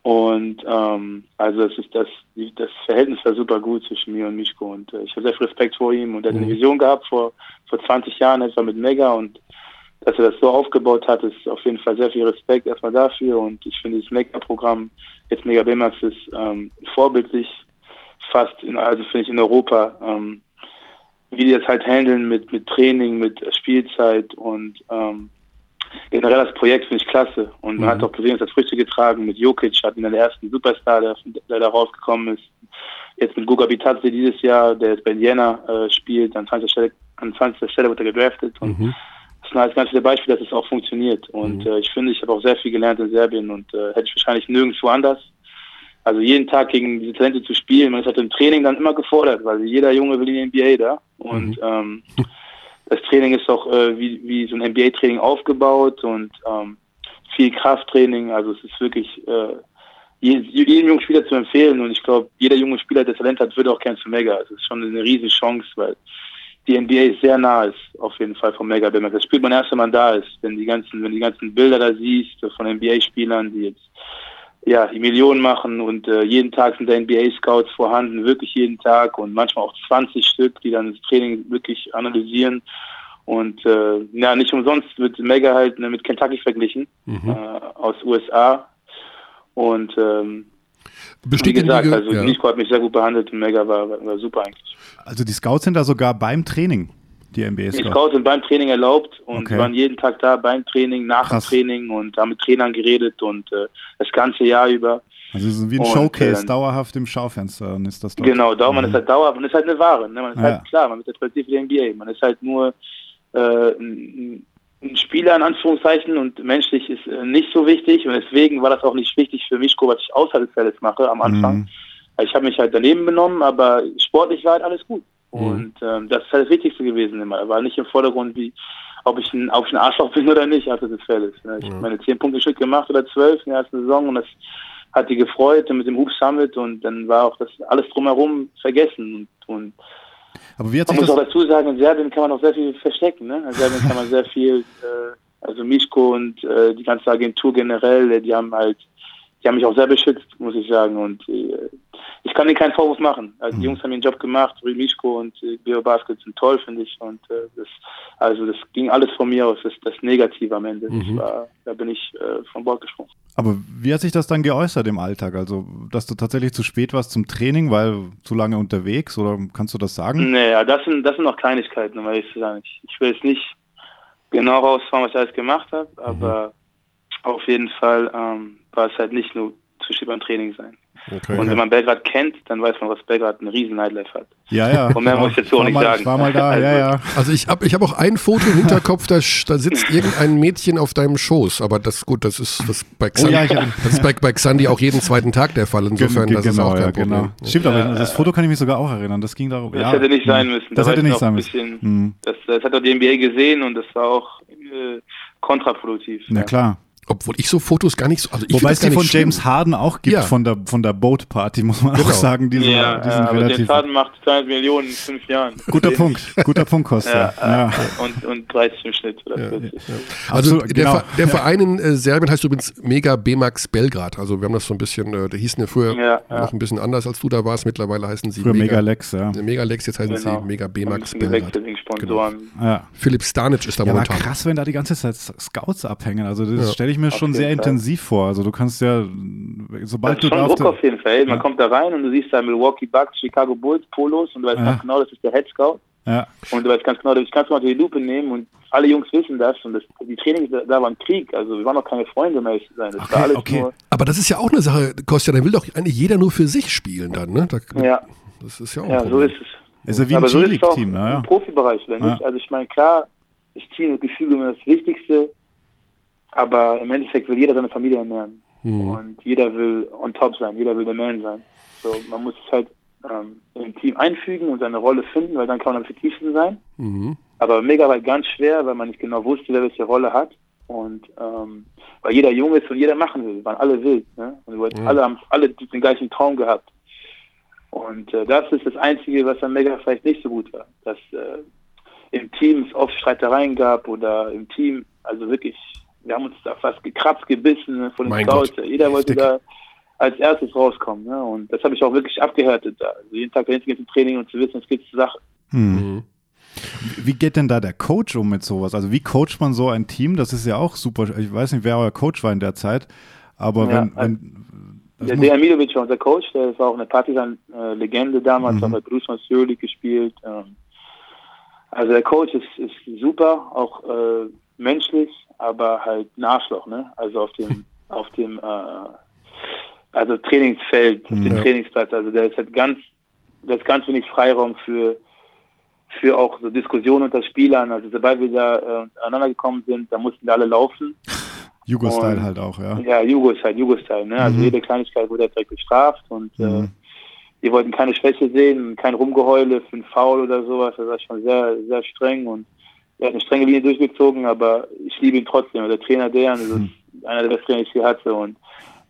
Und ähm, also das ist das, das Verhältnis war super gut zwischen mir und Mischko und äh, ich habe sehr viel Respekt vor ihm und er hat eine mhm. Vision gehabt vor vor 20 Jahren etwa mit Mega und dass er das so aufgebaut hat, ist auf jeden Fall sehr viel Respekt erstmal dafür und ich finde das Mega-Programm, jetzt Mega B-Max ist ähm, vorbildlich, fast, in, also finde ich in Europa, ähm, wie die das halt handeln mit, mit Training, mit Spielzeit und ähm, generell das Projekt finde ich klasse. Und man mhm. hat auch gesehen, es hat Früchte getragen. Mit Jokic hatten wir den ersten Superstar, der, der da rausgekommen ist. Jetzt mit Guga Bitadze dieses Jahr, der jetzt bei Jena äh, spielt. An 20. Stelle, an 20. Stelle wird er gedraftet. Und mhm. das sind alles ganz viele Beispiele, dass es auch funktioniert. Und mhm. äh, ich finde, ich habe auch sehr viel gelernt in Serbien und äh, hätte ich wahrscheinlich nirgendwo anders. Also jeden Tag gegen diese Talente zu spielen, man ist halt im Training dann immer gefordert, weil jeder Junge will in die NBA da. Und mhm. ähm, das Training ist auch äh, wie, wie so ein NBA-Training aufgebaut und ähm, viel Krafttraining. Also es ist wirklich äh, jedem jungen Spieler zu empfehlen und ich glaube, jeder junge Spieler, der Talent hat, würde auch gerne zu Mega. Es ist schon eine riesige Chance, weil die NBA sehr nah ist, auf jeden Fall vom Mega Das spürt man erst, wenn man da ist, wenn die ganzen, wenn die ganzen Bilder da siehst von NBA-Spielern, die jetzt ja, die Millionen machen und äh, jeden Tag sind da NBA-Scouts vorhanden, wirklich jeden Tag und manchmal auch 20 Stück, die dann das Training wirklich analysieren. Und äh, ja, nicht umsonst wird Mega halt ne, mit Kentucky verglichen, mhm. äh, aus USA. Und ähm, wie gesagt, also ja. Nico hat mich sehr gut behandelt und Mega war, war super eigentlich. Also die Scouts sind da sogar beim Training die NBA-Scouts? Die Scouts sind beim Training erlaubt und okay. waren jeden Tag da beim Training, nach Krass. dem Training und haben mit Trainern geredet und äh, das ganze Jahr über. Also es ist wie ein und, Showcase, äh, dauerhaft im Schaufenster dann ist das dort. Genau, da, man mhm. ist halt dauerhaft, man ist halt eine Ware, ne? man ist ja. halt klar, man ist halt plötzlich für die NBA, man ist halt nur äh, ein, ein Spieler in Anführungszeichen und menschlich ist äh, nicht so wichtig und deswegen war das auch nicht wichtig für mich, was ich außerhalb des Feldes mache am Anfang. Mhm. Ich habe mich halt daneben benommen, aber sportlich war halt alles gut. Mhm. Und ähm, das ist halt das Wichtigste gewesen immer. Er war nicht im Vordergrund, wie ob ich ein, ob ich ein Arschloch bin oder nicht, hatte das Feld. Ne? Ich mhm. meine zehn Punkte Stück gemacht oder zwölf in der ersten Saison und das hat die gefreut mit dem Hoop Summit und dann war auch das alles drumherum vergessen und, und aber wie hat man muss auch dazu sagen, in Serbien kann man auch sehr viel verstecken. Ne? In Serbien kann man sehr viel, äh, also Mischko und äh, die ganze Agentur generell, die haben halt die haben mich auch sehr beschützt, muss ich sagen. Und äh, ich kann ihnen keinen Vorwurf machen. Also die mhm. Jungs haben ihren Job gemacht, Mischko und äh, Bio Basket sind toll, finde ich. Und äh, das, also das ging alles von mir aus, das, das Negative am Ende. Mhm. War, da bin ich äh, von Bord gesprungen. Aber wie hat sich das dann geäußert im Alltag? Also, dass du tatsächlich zu spät warst zum Training, weil zu lange unterwegs oder kannst du das sagen? Naja, das sind, das sind noch Kleinigkeiten, um ehrlich zu sagen. Ich, ich will jetzt nicht genau rausfahren, was ich alles gemacht habe, mhm. Auf jeden Fall ähm, war es halt nicht nur zu spät beim Training sein. Okay, und wenn man Belgrad kennt, dann weiß man, was Belgrad ein riesen Nightlife hat. Ja, ja. Und mehr muss ich jetzt auch nicht mal, sagen. Ich war mal da, also, ja, ja. Also ich habe ich hab auch ein Foto im Hinterkopf, da, da sitzt irgendein Mädchen auf deinem Schoß. Aber das gut, das ist das bei Xandi, oh, ja, das ist bei, bei Xandi auch jeden zweiten Tag der Fall. Insofern, das genau, ist auch kein ja, Problem. Genau. Stimmt, aber das Foto kann ich mich sogar auch erinnern. Das ging darum. Das ja, hätte nicht sein müssen. Das da hätte nicht sein müssen. Bisschen, hm. das, das, hat auch die NBA gesehen und das war auch äh, kontraproduktiv. Na klar. Obwohl ich so Fotos gar nicht so. Also ich Wobei es die von schlimm. James Harden auch gibt, ja. von der, von der Boat Party, muss man genau. auch sagen. Die, ja, die sind ja, relativ. James Harden macht 200 Millionen in fünf Jahren. Guter Punkt, guter Punkt, Costa. Ja, ja. Und, und 30 im Schnitt. Oder ja, Also, der, genau. der Verein in äh, Serbien heißt übrigens Mega B-Max Belgrad. Also wir haben das so ein bisschen, äh, der hießen ja früher noch ein bisschen anders, als du da warst. Mittlerweile heißen sie früher Mega, Lex, ja. Mega Lex, jetzt heißen genau. sie Mega B-Max Belgrad. Genau. Ja. Philipp Stanic ist da ja, momentan. krass, wenn da die ganze Zeit Scouts abhängen. Also das stelle ich mir schon sehr intensiv intensiv vor. Also du kannst ja, sobald ist du schon Druck auf jeden Fall. Man ja. kommt da rein und du siehst da Milwaukee Bucks, Chicago Bulls, Polos und du weißt ja. genau, das ist der Head Scout. Ja. Und du weißt ganz genau, ich kann es mal die Lupe nehmen und alle Jungs wissen das und das, die Trainings, da, da war ein Krieg, also wir waren noch keine Freunde, um ehrlich zu sein. Das Okay, war alles okay. nur, Aber das ist ja auch eine Sache, Kostja, dann will doch eigentlich jeder nur für sich spielen dann, ne? Da, ja, Das ist ja auch ja, so ist es. Ist ja wie ein Aber so ist es auch G-League-Team, ja, ja. im Profibereich, oder Ja. nicht? Also ich meine, klar, das Team, das Gefühl immer das Wichtigste, aber im Endeffekt will jeder seine Familie ernähren. Mhm. Und jeder will on top sein, jeder will der Man sein. So, man muss es halt ähm, im Team einfügen und seine Rolle finden, weil dann kann man am effektivsten sein. Mhm. Aber mega weit ganz schwer, weil man nicht genau wusste, wer welche Rolle hat. Und ähm, weil jeder jung ist und jeder machen will, waren alle wild. Ne? Und Ja. alle haben alle den gleichen Traum gehabt. Und äh, das ist das Einzige, was am Mega vielleicht nicht so gut war. Dass äh, im Team es oft Streitereien gab oder im Team, also wirklich, wir haben uns da fast gekratzt, gebissen von den. Gott. Jeder wollte Heftig. da als erstes rauskommen. Ne? Und das habe ich auch wirklich abgehärtet. Also jeden Tag dahin zu gehen zum Training und zu wissen, es geht zur Sache. Hm. Mhm. Wie geht denn da der Coach um mit sowas? Also wie coacht man so ein Team? Das ist ja auch super. Ich weiß nicht, wer euer Coach war in der Zeit, aber Ja, wenn, wenn das Der Dejan Milovic war unser Coach, der war auch eine Partisan-Legende damals, Mhm. hat bei Bruce Euroleague gespielt. Ähm, also der Coach ist, ist super, auch äh, menschlich, aber halt ein Arschloch, ne? Also auf dem, auf dem äh, also Trainingsfeld, auf dem Ja. Trainingsplatz. Also der ist halt ganz, da ist ganz wenig Freiraum für für auch so Diskussionen unter Spielern. Also sobald wir da äh, aneinander gekommen sind, da mussten wir alle laufen. Jugo-Style halt auch, ja. Ja, Jugo-Style, Jugo-Style. Ne? Also Mhm. jede Kleinigkeit wurde direkt bestraft und äh, Mhm. wir wollten keine Schwäche sehen, kein Rumgeheule für einen Foul oder sowas. Das war schon sehr, sehr streng und er hat eine strenge Linie durchgezogen, aber ich liebe ihn trotzdem. Also Der Trainer Dejan das Mhm. ist einer der besten Trainer, die ich je hatte und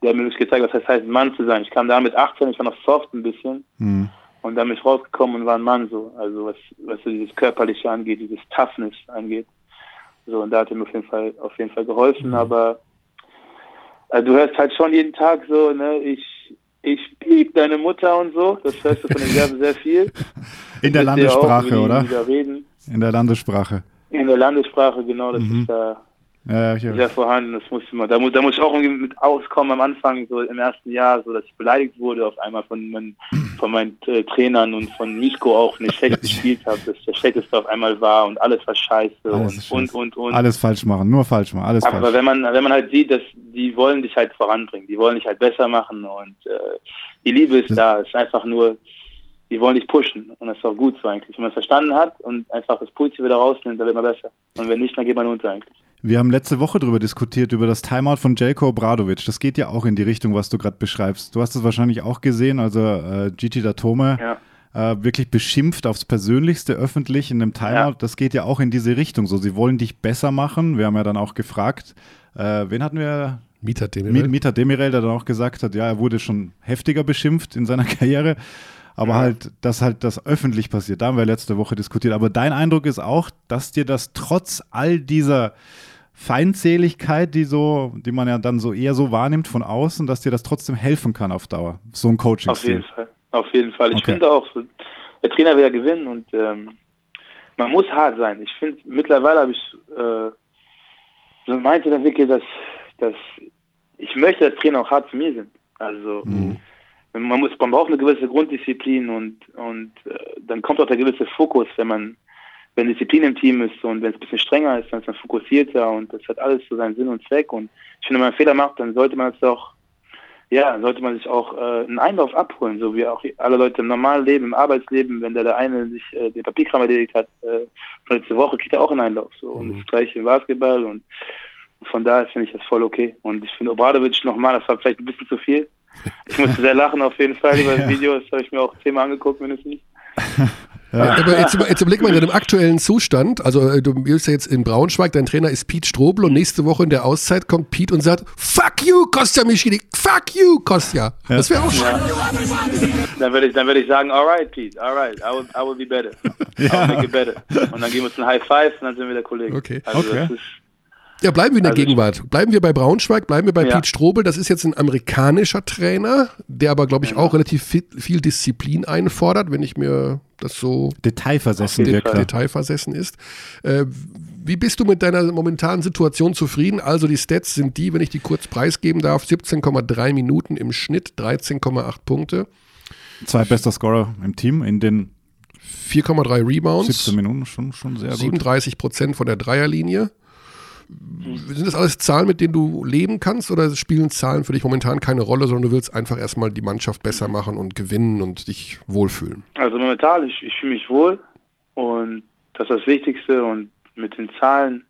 der hat mir wirklich gezeigt, was das heißt, ein Mann zu sein. Ich kam da mit 18, ich war noch soft ein bisschen Hm. und dann bin ich rausgekommen und war ein Mann so. Also was, was so dieses Körperliche angeht, dieses Toughness angeht. So, und da hat er mir auf jeden Fall, auf jeden Fall geholfen, aber äh, du hörst halt schon jeden Tag so, ne, ich, ich piep deine Mutter und so. Das hörst du von den Serben sehr viel. In der auch, Landessprache, die, oder? In der Landessprache. In der Landessprache, genau, das Mhm. ist da Ja, ja, sehr vorhanden. Das musste man, da, muss, da muss ich auch irgendwie mit auskommen am Anfang, so im ersten Jahr, so dass ich beleidigt wurde auf einmal von, meinen- von meinen äh, Trainern und von Nico auch, ich schlecht gespielt habe, dass der Schlechteste auf einmal war und alles war scheiße Alles und, scheiße. und, und, und. Alles falsch machen, nur falsch machen, alles Aber falsch. wenn man, wenn man halt sieht, dass die wollen dich halt voranbringen, die wollen dich halt besser machen und äh, die Liebe ist Das- da, es ist einfach nur, die wollen dich pushen und das ist auch gut so eigentlich. Wenn man es verstanden hat und einfach das Positive da rausnimmt, dann wird man besser. Und wenn nicht, dann geht man unter eigentlich. Wir haben letzte Woche darüber diskutiert, über das Timeout von Jelko Obradovic. Das geht ja auch in die Richtung, was du gerade beschreibst. Du hast es wahrscheinlich auch gesehen, also äh, Gigi Datome Ja. äh, wirklich beschimpft aufs Persönlichste öffentlich in einem Timeout. Ja. Das geht ja auch in diese Richtung. So, sie wollen dich besser machen. Wir haben ja dann auch gefragt, äh, wen hatten wir? Mieter Mi- Demirel. Mieter Demirel, der dann auch gesagt hat, ja, er wurde schon heftiger beschimpft in seiner Karriere. Aber Ja. halt, dass halt das öffentlich passiert, da haben wir letzte Woche diskutiert. Aber dein Eindruck ist auch, dass dir das trotz all dieser Feindseligkeit, die so, die man ja dann so eher so wahrnimmt von außen, dass dir das trotzdem helfen kann auf Dauer. So ein coaching Auf jeden Fall. Auf jeden Fall. Ich Okay. finde auch, der Trainer will ja gewinnen und ähm, man muss hart sein. Ich finde, mittlerweile habe ich äh, so ein Mindset entwickelt, dass, dass ich möchte, dass Trainer auch hart zu mir sind. Also Mhm. Man muss, man braucht eine gewisse Grunddisziplin und und äh, dann kommt auch der gewisse Fokus, wenn man wenn Disziplin im Team ist und wenn es ein bisschen strenger ist, dann ist man fokussierter und das hat alles so seinen Sinn und Zweck. Und ich finde, wenn man einen Fehler macht, dann sollte man es auch, ja, sollte man sich auch äh, einen Einlauf abholen, so wie auch alle Leute im normalen Leben, im Arbeitsleben, wenn der, der eine sich äh, den Papierkram erledigt hat, äh, letzte Woche kriegt er auch einen Einlauf. So. Und Mhm. das gleiche im Basketball und von daher finde ich das voll okay. Und ich finde Obradovic nochmal, das war vielleicht ein bisschen zu viel. Ich musste sehr lachen auf jeden Fall über das Ja. Video, das habe ich mir auch zehnmal angeguckt mindestens. Aber jetzt, jetzt überleg mal in deinem aktuellen Zustand. Also, äh, du bist ja jetzt in Braunschweig, dein Trainer ist Pete Strobel und nächste Woche in der Auszeit kommt Pete und sagt: Fuck you, Kostja Michini, fuck you, Kostja. Das wäre auch schön. Ja. Dann würde ich, dann würde ich sagen, alright, Pete, alright, I will, I will be better. I'll make it better. Und dann geben wir uns einen High Five und dann sind wir der Kollege. Okay. Also Okay. das ist, Ja, bleiben wir in der Also Gegenwart. Bleiben wir bei Braunschweig, bleiben wir bei Ja. Pete Strobel. Das ist jetzt ein amerikanischer Trainer, der aber, glaube ich, auch relativ viel, Disziplin einfordert, wenn ich mir das so Detailversessen jeden wirkt er. detailversessen ist. Äh, wie bist du mit deiner momentanen Situation zufrieden? Also die Stats sind die, wenn ich die kurz preisgeben darf, 17,3 Minuten im Schnitt, 13,8 Punkte. Zwei bester Scorer im Team in den 4,3 Rebounds. 17 Minuten schon, schon sehr gut. 37 Prozent von der Dreierlinie. Sind das alles Zahlen, mit denen du leben kannst oder spielen Zahlen für dich momentan keine Rolle, sondern du willst einfach erstmal die Mannschaft besser machen und gewinnen und dich wohlfühlen? Also momentan, ich, ich fühle mich wohl und das ist das Wichtigste und mit den Zahlen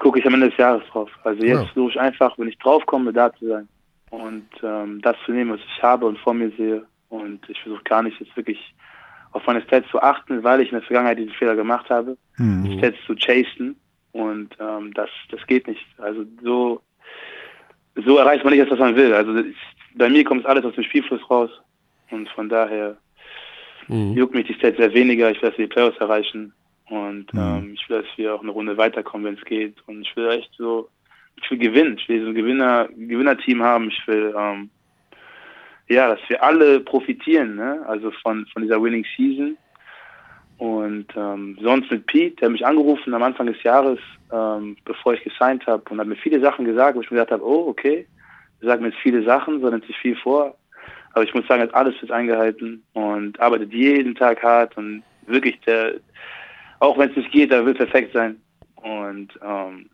gucke ich am Ende des Jahres drauf. Also jetzt ja. versuche ich einfach, wenn ich draufkomme, da zu sein und ähm, das zu nehmen, was ich habe und vor mir sehe. Und ich versuche gar nicht jetzt wirklich auf meine Stats zu achten, weil ich in der Vergangenheit diesen Fehler gemacht habe, mhm. Stats zu chasen. Und ähm, das, das geht nicht. Also so, so erreicht man nicht das, was man will. Also ich, bei mir kommt alles aus dem Spielfluss raus. Und von daher mhm. juckt mich die Stats sehr weniger. Ich will, dass wir die Playoffs erreichen. Und mhm. ähm, ich will, dass wir auch eine Runde weiterkommen, wenn es geht. Und ich will echt so, ich will gewinnen. Ich will so ein Gewinner, Gewinnerteam haben. Ich will, ähm, ja, dass wir alle profitieren, ne? Also von, von dieser Winning Season. Und ähm, sonst mit Pete, der hat mich angerufen am Anfang des Jahres, ähm, bevor ich gesigned habe und hat mir viele Sachen gesagt, wo ich mir gedacht habe, oh, okay, er sagt mir jetzt viele Sachen, so nimmt sich viel vor. Aber ich muss sagen, er hat alles fürs eingehalten und arbeitet jeden Tag hart und wirklich der, auch wenn es nicht geht, er will perfekt sein. Und ähm,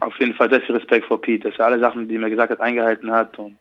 auf jeden Fall sehr viel Respekt vor Pete, dass er alle Sachen, die er mir gesagt hat, eingehalten hat und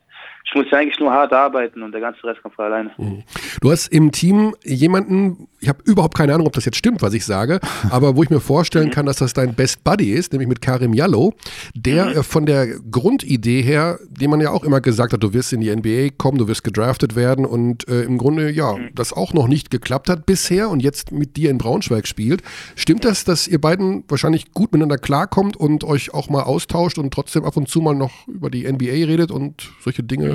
ich muss ja eigentlich nur hart arbeiten und der ganze Rest kommt von alleine. Mhm. Du hast im Team jemanden, ich habe überhaupt keine Ahnung, ob das jetzt stimmt, was ich sage, aber wo ich mir vorstellen mhm. kann, dass das dein Best Buddy ist, nämlich mit Karim Jallo, der mhm. Äh, von der Grundidee her, die man ja auch immer gesagt hat, du wirst in die NBA kommen, du wirst gedraftet werden und äh, im Grunde ja, mhm. das auch noch nicht geklappt hat bisher und jetzt mit dir in Braunschweig spielt. Stimmt das, dass ihr beiden wahrscheinlich gut miteinander klarkommt und euch auch mal austauscht und trotzdem ab und zu mal noch über die NBA redet und solche Dinge.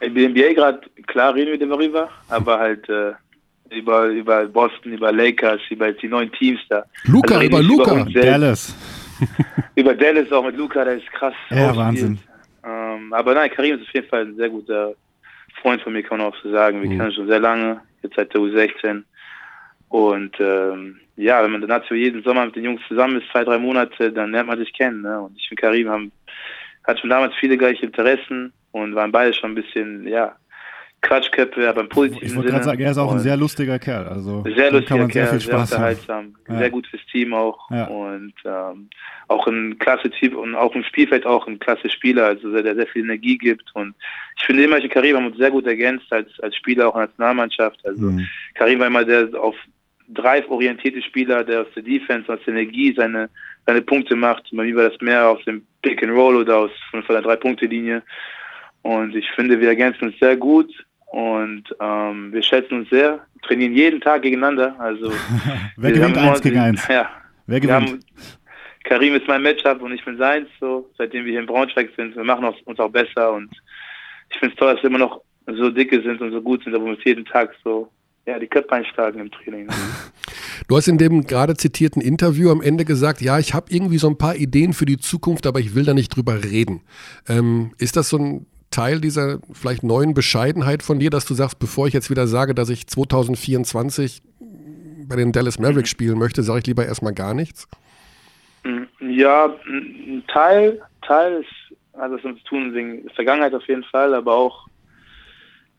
In der NBA gerade, klar reden wir darüber, aber halt äh, über, über Boston, über Lakers, über die neuen Teams da. Luca, also über Luca. Über Dallas. über Dallas auch mit Luca, der ist krass. Ja, Wahnsinn. Ähm, aber nein, Karim ist auf jeden Fall ein sehr guter Freund von mir, kann man auch so sagen. Wir mhm. kennen schon sehr lange, jetzt seit der U16. Und ähm, ja, wenn man dann so jeden Sommer mit den Jungs zusammen ist, zwei, drei Monate, dann lernt man sich kennen. Ne? Und ich und Karim haben hat schon damals viele gleiche Interessen und waren beide schon ein bisschen, ja, Quatschköpfe, aber im positiven Ich wollte gerade sagen, er ist auch ein sehr lustiger Kerl. Also sehr lustiger Kerl, sehr, sehr unterhaltsam, ja. sehr gut fürs Team auch ja. und ähm, auch ein klasse Typ und auch im Spielfeld auch ein klasse Spieler, also der, der sehr viel Energie gibt und ich finde immer, Karim haben uns sehr gut ergänzt als, als Spieler auch in der Nationalmannschaft. Also mhm. Karim war immer der auf drive-orientierte Spieler, der aus der Defense, aus der Energie seine, seine Punkte macht. Bei mir war das mehr aus dem Pick and Roll oder aus von der Drei-Punkte-Linie. Und ich finde, wir ergänzen uns sehr gut und ähm, wir schätzen uns sehr, trainieren jeden Tag gegeneinander. Also Wer gewinnt eins gegen eins? Ja. Wer gewinnt? Haben, Karim ist mein Matchup und ich bin seins, so, seitdem wir hier in Braunschweig sind. Wir machen uns auch besser und ich finde es toll, dass wir immer noch so dicke sind und so gut sind, aber wir uns jeden Tag so ja, die Köpfe einschlagen im Training. Du hast in dem gerade zitierten Interview am Ende gesagt, ja, ich habe irgendwie so ein paar Ideen für die Zukunft, aber ich will da nicht drüber reden. Ähm, ist das so ein Teil dieser vielleicht neuen Bescheidenheit von dir, dass du sagst, bevor ich jetzt wieder sage, dass ich 2024 bei den Dallas Mavericks mhm. spielen möchte, sage ich lieber erstmal gar nichts? Mhm. Ja, ein Teil, Teil ist, also das zu tun wegen Vergangenheit auf jeden Fall, aber auch,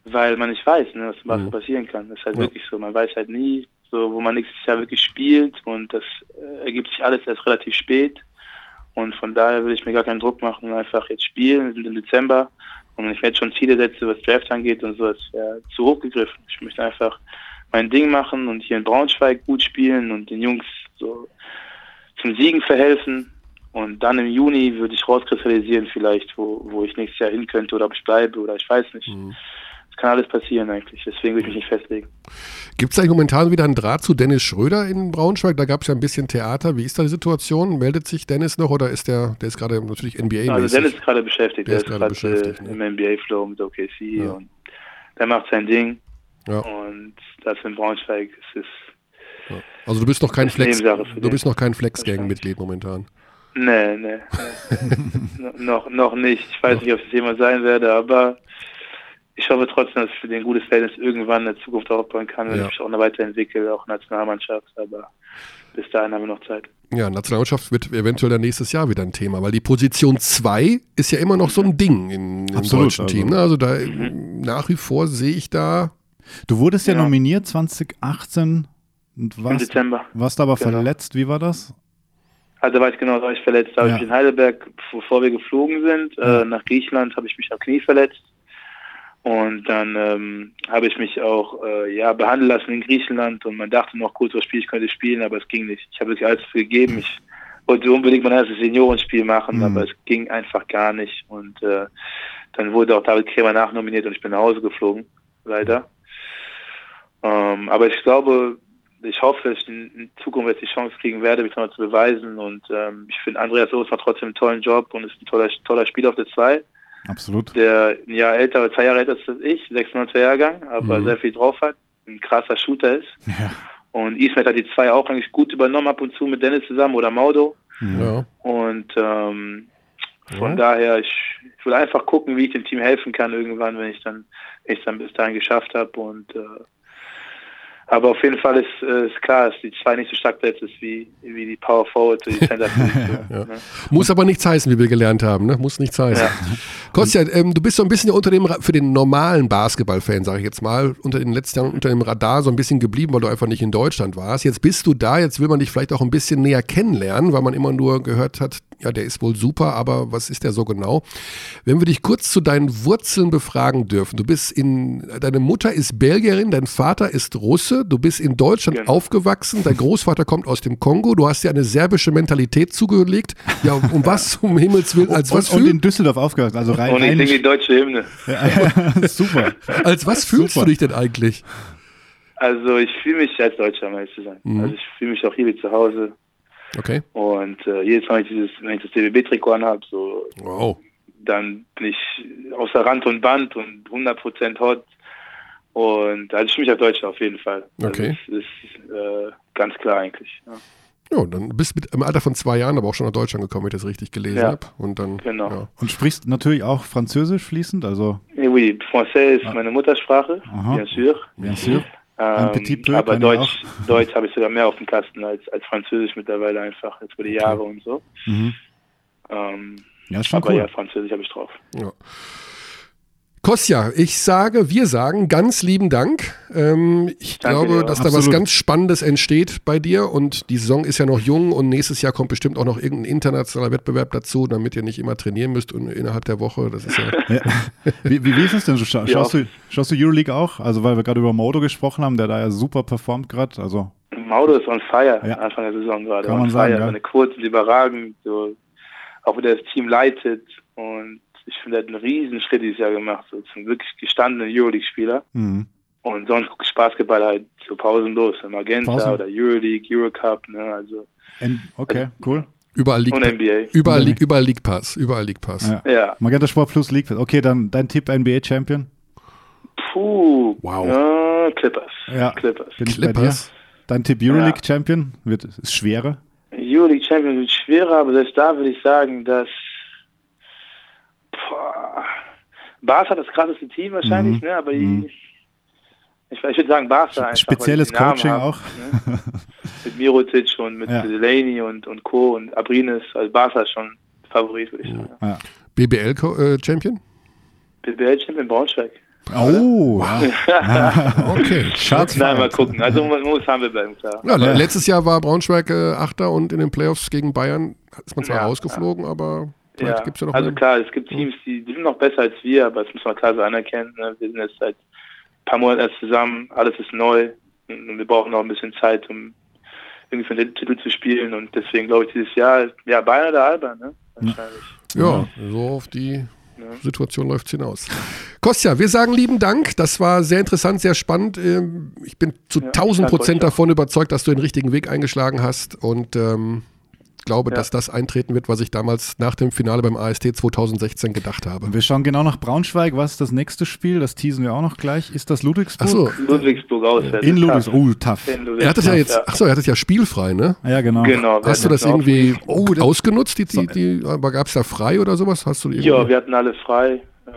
weil man nicht weiß, ne, was mhm. passieren kann. Das ist halt ja. wirklich so, man weiß halt nie, so, wo man nächstes Jahr wirklich spielt und das äh, ergibt sich alles erst relativ spät. Und von daher will ich mir gar keinen Druck machen, einfach jetzt spielen, wir sind im Dezember und ich mir schon Ziele setze, was Draft angeht und so, das wäre zu hoch gegriffen. Ich möchte einfach mein Ding machen und hier in Braunschweig gut spielen und den Jungs so zum Siegen verhelfen. Und dann im Juni würde ich rauskristallisieren vielleicht, wo, wo ich nächstes Jahr hin könnte oder ob ich bleibe oder ich weiß nicht. Mhm. Kann alles passieren eigentlich, deswegen will ich mich nicht festlegen. Gibt es eigentlich momentan wieder einen Draht zu Dennis Schröder in Braunschweig? Da gab es ja ein bisschen Theater. Wie ist da die Situation? Meldet sich Dennis noch oder ist der, der ist gerade natürlich NBA-mäßig? Also Dennis ist gerade beschäftigt, der, der ist gerade beschäftigt, äh, ne? im NBA-Flow mit OKC ja. und der macht sein Ding. Ja. Und das in Braunschweig ist es. Ja. Also du bist noch kein Flex, du bist noch kein Flex-Gang-Mitglied momentan. Nee, nee. nee. noch, noch nicht. Ich weiß nicht, ob ich das jemals sein werde, aber ich hoffe trotzdem, dass ich für den gutes Verhältnis irgendwann in der Zukunft aufbauen kann, wenn ja. ich mich auch noch weiterentwickle, auch Nationalmannschaft. Aber bis dahin haben wir noch Zeit. Ja, Nationalmannschaft wird eventuell dann nächstes Jahr wieder ein Thema, weil die Position 2 ist ja immer noch so ein Ding in, im Absolut, deutschen also. Team. Ne? Also da mhm. nach wie vor sehe ich da Du wurdest ja, Ja. nominiert 2018 und Im warst, Dezember. warst aber Genau. verletzt. Wie war das? Also da war ich genau, war ich verletzt. Da Ja. habe ich in Heidelberg, bevor wir geflogen sind, Ja. äh, nach Griechenland, habe ich mich am Knie verletzt. Und dann ähm, habe ich mich auch äh, ja, behandeln lassen in Griechenland und man dachte noch kurz, was Spiel ich könnte spielen, aber es ging nicht. Ich habe wirklich alles gegeben. Ich wollte unbedingt mein erstes Seniorenspiel machen, Mhm. aber es ging einfach gar nicht. Und äh, dann wurde auch David Krämer nachnominiert und ich bin nach Hause geflogen, leider. Ähm, aber ich glaube, ich hoffe, dass ich in, Zukunft jetzt die Chance kriegen werde, mich nochmal zu beweisen. Und ähm, ich finde, Andreas Oos macht trotzdem einen tollen Job und ist ein toller, toller Spieler auf der 2, Absolut. der ein Jahr älter zwei Jahre älter ist als ich, 96er Jahrgang, aber Mhm. sehr viel drauf hat, ein krasser Shooter ist. Ja. Und Ismet hat die zwei auch eigentlich gut übernommen ab und zu mit Dennis zusammen oder Maudo. Ja. Und ähm, von Ja. daher, ich, ich will einfach gucken, wie ich dem Team helfen kann irgendwann, wenn ich dann wenn ich dann bis dahin geschafft habe. Und äh, aber auf jeden Fall ist, äh, ist klar, dass die zwei nicht so stark besetzt ist wie, wie die Power Forward, die Center. Ja. ne? Muss aber nichts heißen, wie wir gelernt haben, ne? Muss nichts heißen. Ja. Kostja, ähm, du bist so ein bisschen unter dem, für den normalen Basketball-Fan, sage ich jetzt mal, unter den letzten Jahren unter dem Radar so ein bisschen geblieben, weil du einfach nicht in Deutschland warst. Jetzt bist du da, jetzt will man dich vielleicht auch ein bisschen näher kennenlernen, weil man immer nur gehört hat, ja, der ist wohl super, aber was ist der so genau? Wenn wir dich kurz zu deinen Wurzeln befragen dürfen. Du bist in, deine Mutter ist Belgierin, dein Vater ist Russe, du bist in Deutschland Genau. aufgewachsen, dein Großvater kommt aus dem Kongo, du hast dir eine serbische Mentalität zugelegt. Ja, um was, um Himmels Willen, als was, und, und fühl, in Düsseldorf aufgehört. Also rein, Und ich singe die deutsche Hymne. Super. als was fühlst Super. du dich denn eigentlich? Also ich fühle mich als Deutscher, um ehrlich zu sein. Mhm. Also ich fühle mich auch hier wie zu Hause. Okay. Und äh, jedes Mal, wenn ich, dieses, wenn ich das DBB-Trikot anhabe, so, Wow. dann bin ich außer Rand und Band und 100% hot. Und also ich mich als Deutscher auf jeden Fall. Okay. Also das ist äh, ganz klar eigentlich. Ja. Ja, dann bist du mit, im Alter von zwei Jahren aber auch schon nach Deutschland gekommen, wenn ich das richtig gelesen Ja. habe. Und dann, Genau. ja. Und sprichst natürlich auch Französisch fließend, also oui, Français ist Ah. meine Muttersprache, Aha. bien sûr. bien sûr. Ein petit Ähm, peu aber Deutsch, Deutsch habe ich sogar mehr auf dem Kasten als, als Französisch mittlerweile einfach, jetzt über die Jahre und so. Mhm. Ähm, Ja, ist schon aber cool. ja, Französisch habe ich drauf. Ja. Kostja, ich sage, wir sagen ganz lieben Dank. Ähm, ich Danke glaube, dir. dass da was Absolut. ganz Spannendes entsteht bei dir und die Saison ist ja noch jung und nächstes Jahr kommt bestimmt auch noch irgendein internationaler Wettbewerb dazu, damit ihr nicht immer trainieren müsst und innerhalb der Woche. Das ist ja. Ja. Wie, wie, wie ist es denn? Scha Ja. schaust, du, schaust du Euroleague auch? Also, weil wir gerade über Modo gesprochen haben, der da ja super performt gerade. Also, Maudo ist on fire Ja. Anfang der Saison gerade. Kann on man fire. sagen, ja. Seine Quoten überragend, so, auch wie der das Team leitet und ich finde, er hat einen riesen Schritt dieses Jahr gemacht, so zum wirklich gestandenen Euroleague-Spieler. mhm. Und sonst gucke ich Basketball halt so pausenlos, im Magenta Pausen. oder Euroleague, Eurocup, ne, also N okay, cool. Überall liegt, und NBA. überall liegt, überall liegt Pass. Überall liegt Pass. Ja. Ja, Magenta Sport Plus League. Okay, dann dein Tipp NBA Champion. puh, Wow. ja, Clippers, Ja. Clippers. Bin. Clippers. Dein Tipp Euroleague Champion wird ist schwerer. Euroleague Champion wird schwerer, aber selbst da würde ich sagen, dass Barca hat das krasseste Team wahrscheinlich, Mhm. ne? Aber Mhm. ich, ich, ich würde sagen Barca einfach. Spezielles Coaching haben, auch. Ne? mit Mirotic und mit Ja. Delaney und, und Co. und Abrines, also Barca ist schon Favorit, würde ich sagen. Ja. BBL-Champion? BBL Champion Braunschweig. Oh, ja. Okay. Schatz. Nein, mal gucken. Also man muss haben wir bleiben, klar. Ja, le- letztes Jahr war Braunschweig äh, Achter und in den Playoffs gegen Bayern ist man zwar Ja, rausgeflogen, aber Ja, es ja noch also klar, es gibt Teams, die, die sind noch besser als wir, aber das muss man klar so anerkennen. Ne? Wir sind jetzt seit ein paar Monaten erst zusammen, alles ist neu und wir brauchen noch ein bisschen Zeit, um irgendwie für den Titel zu spielen und deswegen glaube ich dieses Jahr, ja, Bayern oder Alba, ne? Wahrscheinlich. Ja, so auf die Ja. Situation läuft es hinaus. Kostja, wir sagen lieben Dank. Das war sehr interessant, sehr spannend. Ähm, Ich bin zu Ja, 1000 danke Prozent davon überzeugt, dass du den richtigen Weg eingeschlagen hast und ähm, glaube, Ja. dass das eintreten wird, was ich damals nach dem Finale beim AST 2016 gedacht habe. Wir schauen genau nach Braunschweig. Was ist das nächste Spiel? Das teasen wir auch noch gleich. Ist das Ludwigsburg? Achso, Ludwigsburg auswärts. In Ludwigsburg. tough. Oh, tough. Ludwigsburg, er hatte ja jetzt, ja. achso, er hatte ja spielfrei, ne? Ja, genau. Genau. Hast du hatten das auch- irgendwie ausgenutzt? Die, die, die, aber gab es da frei oder sowas? Hast du irgendwie, Ja, wir hatten alle frei äh,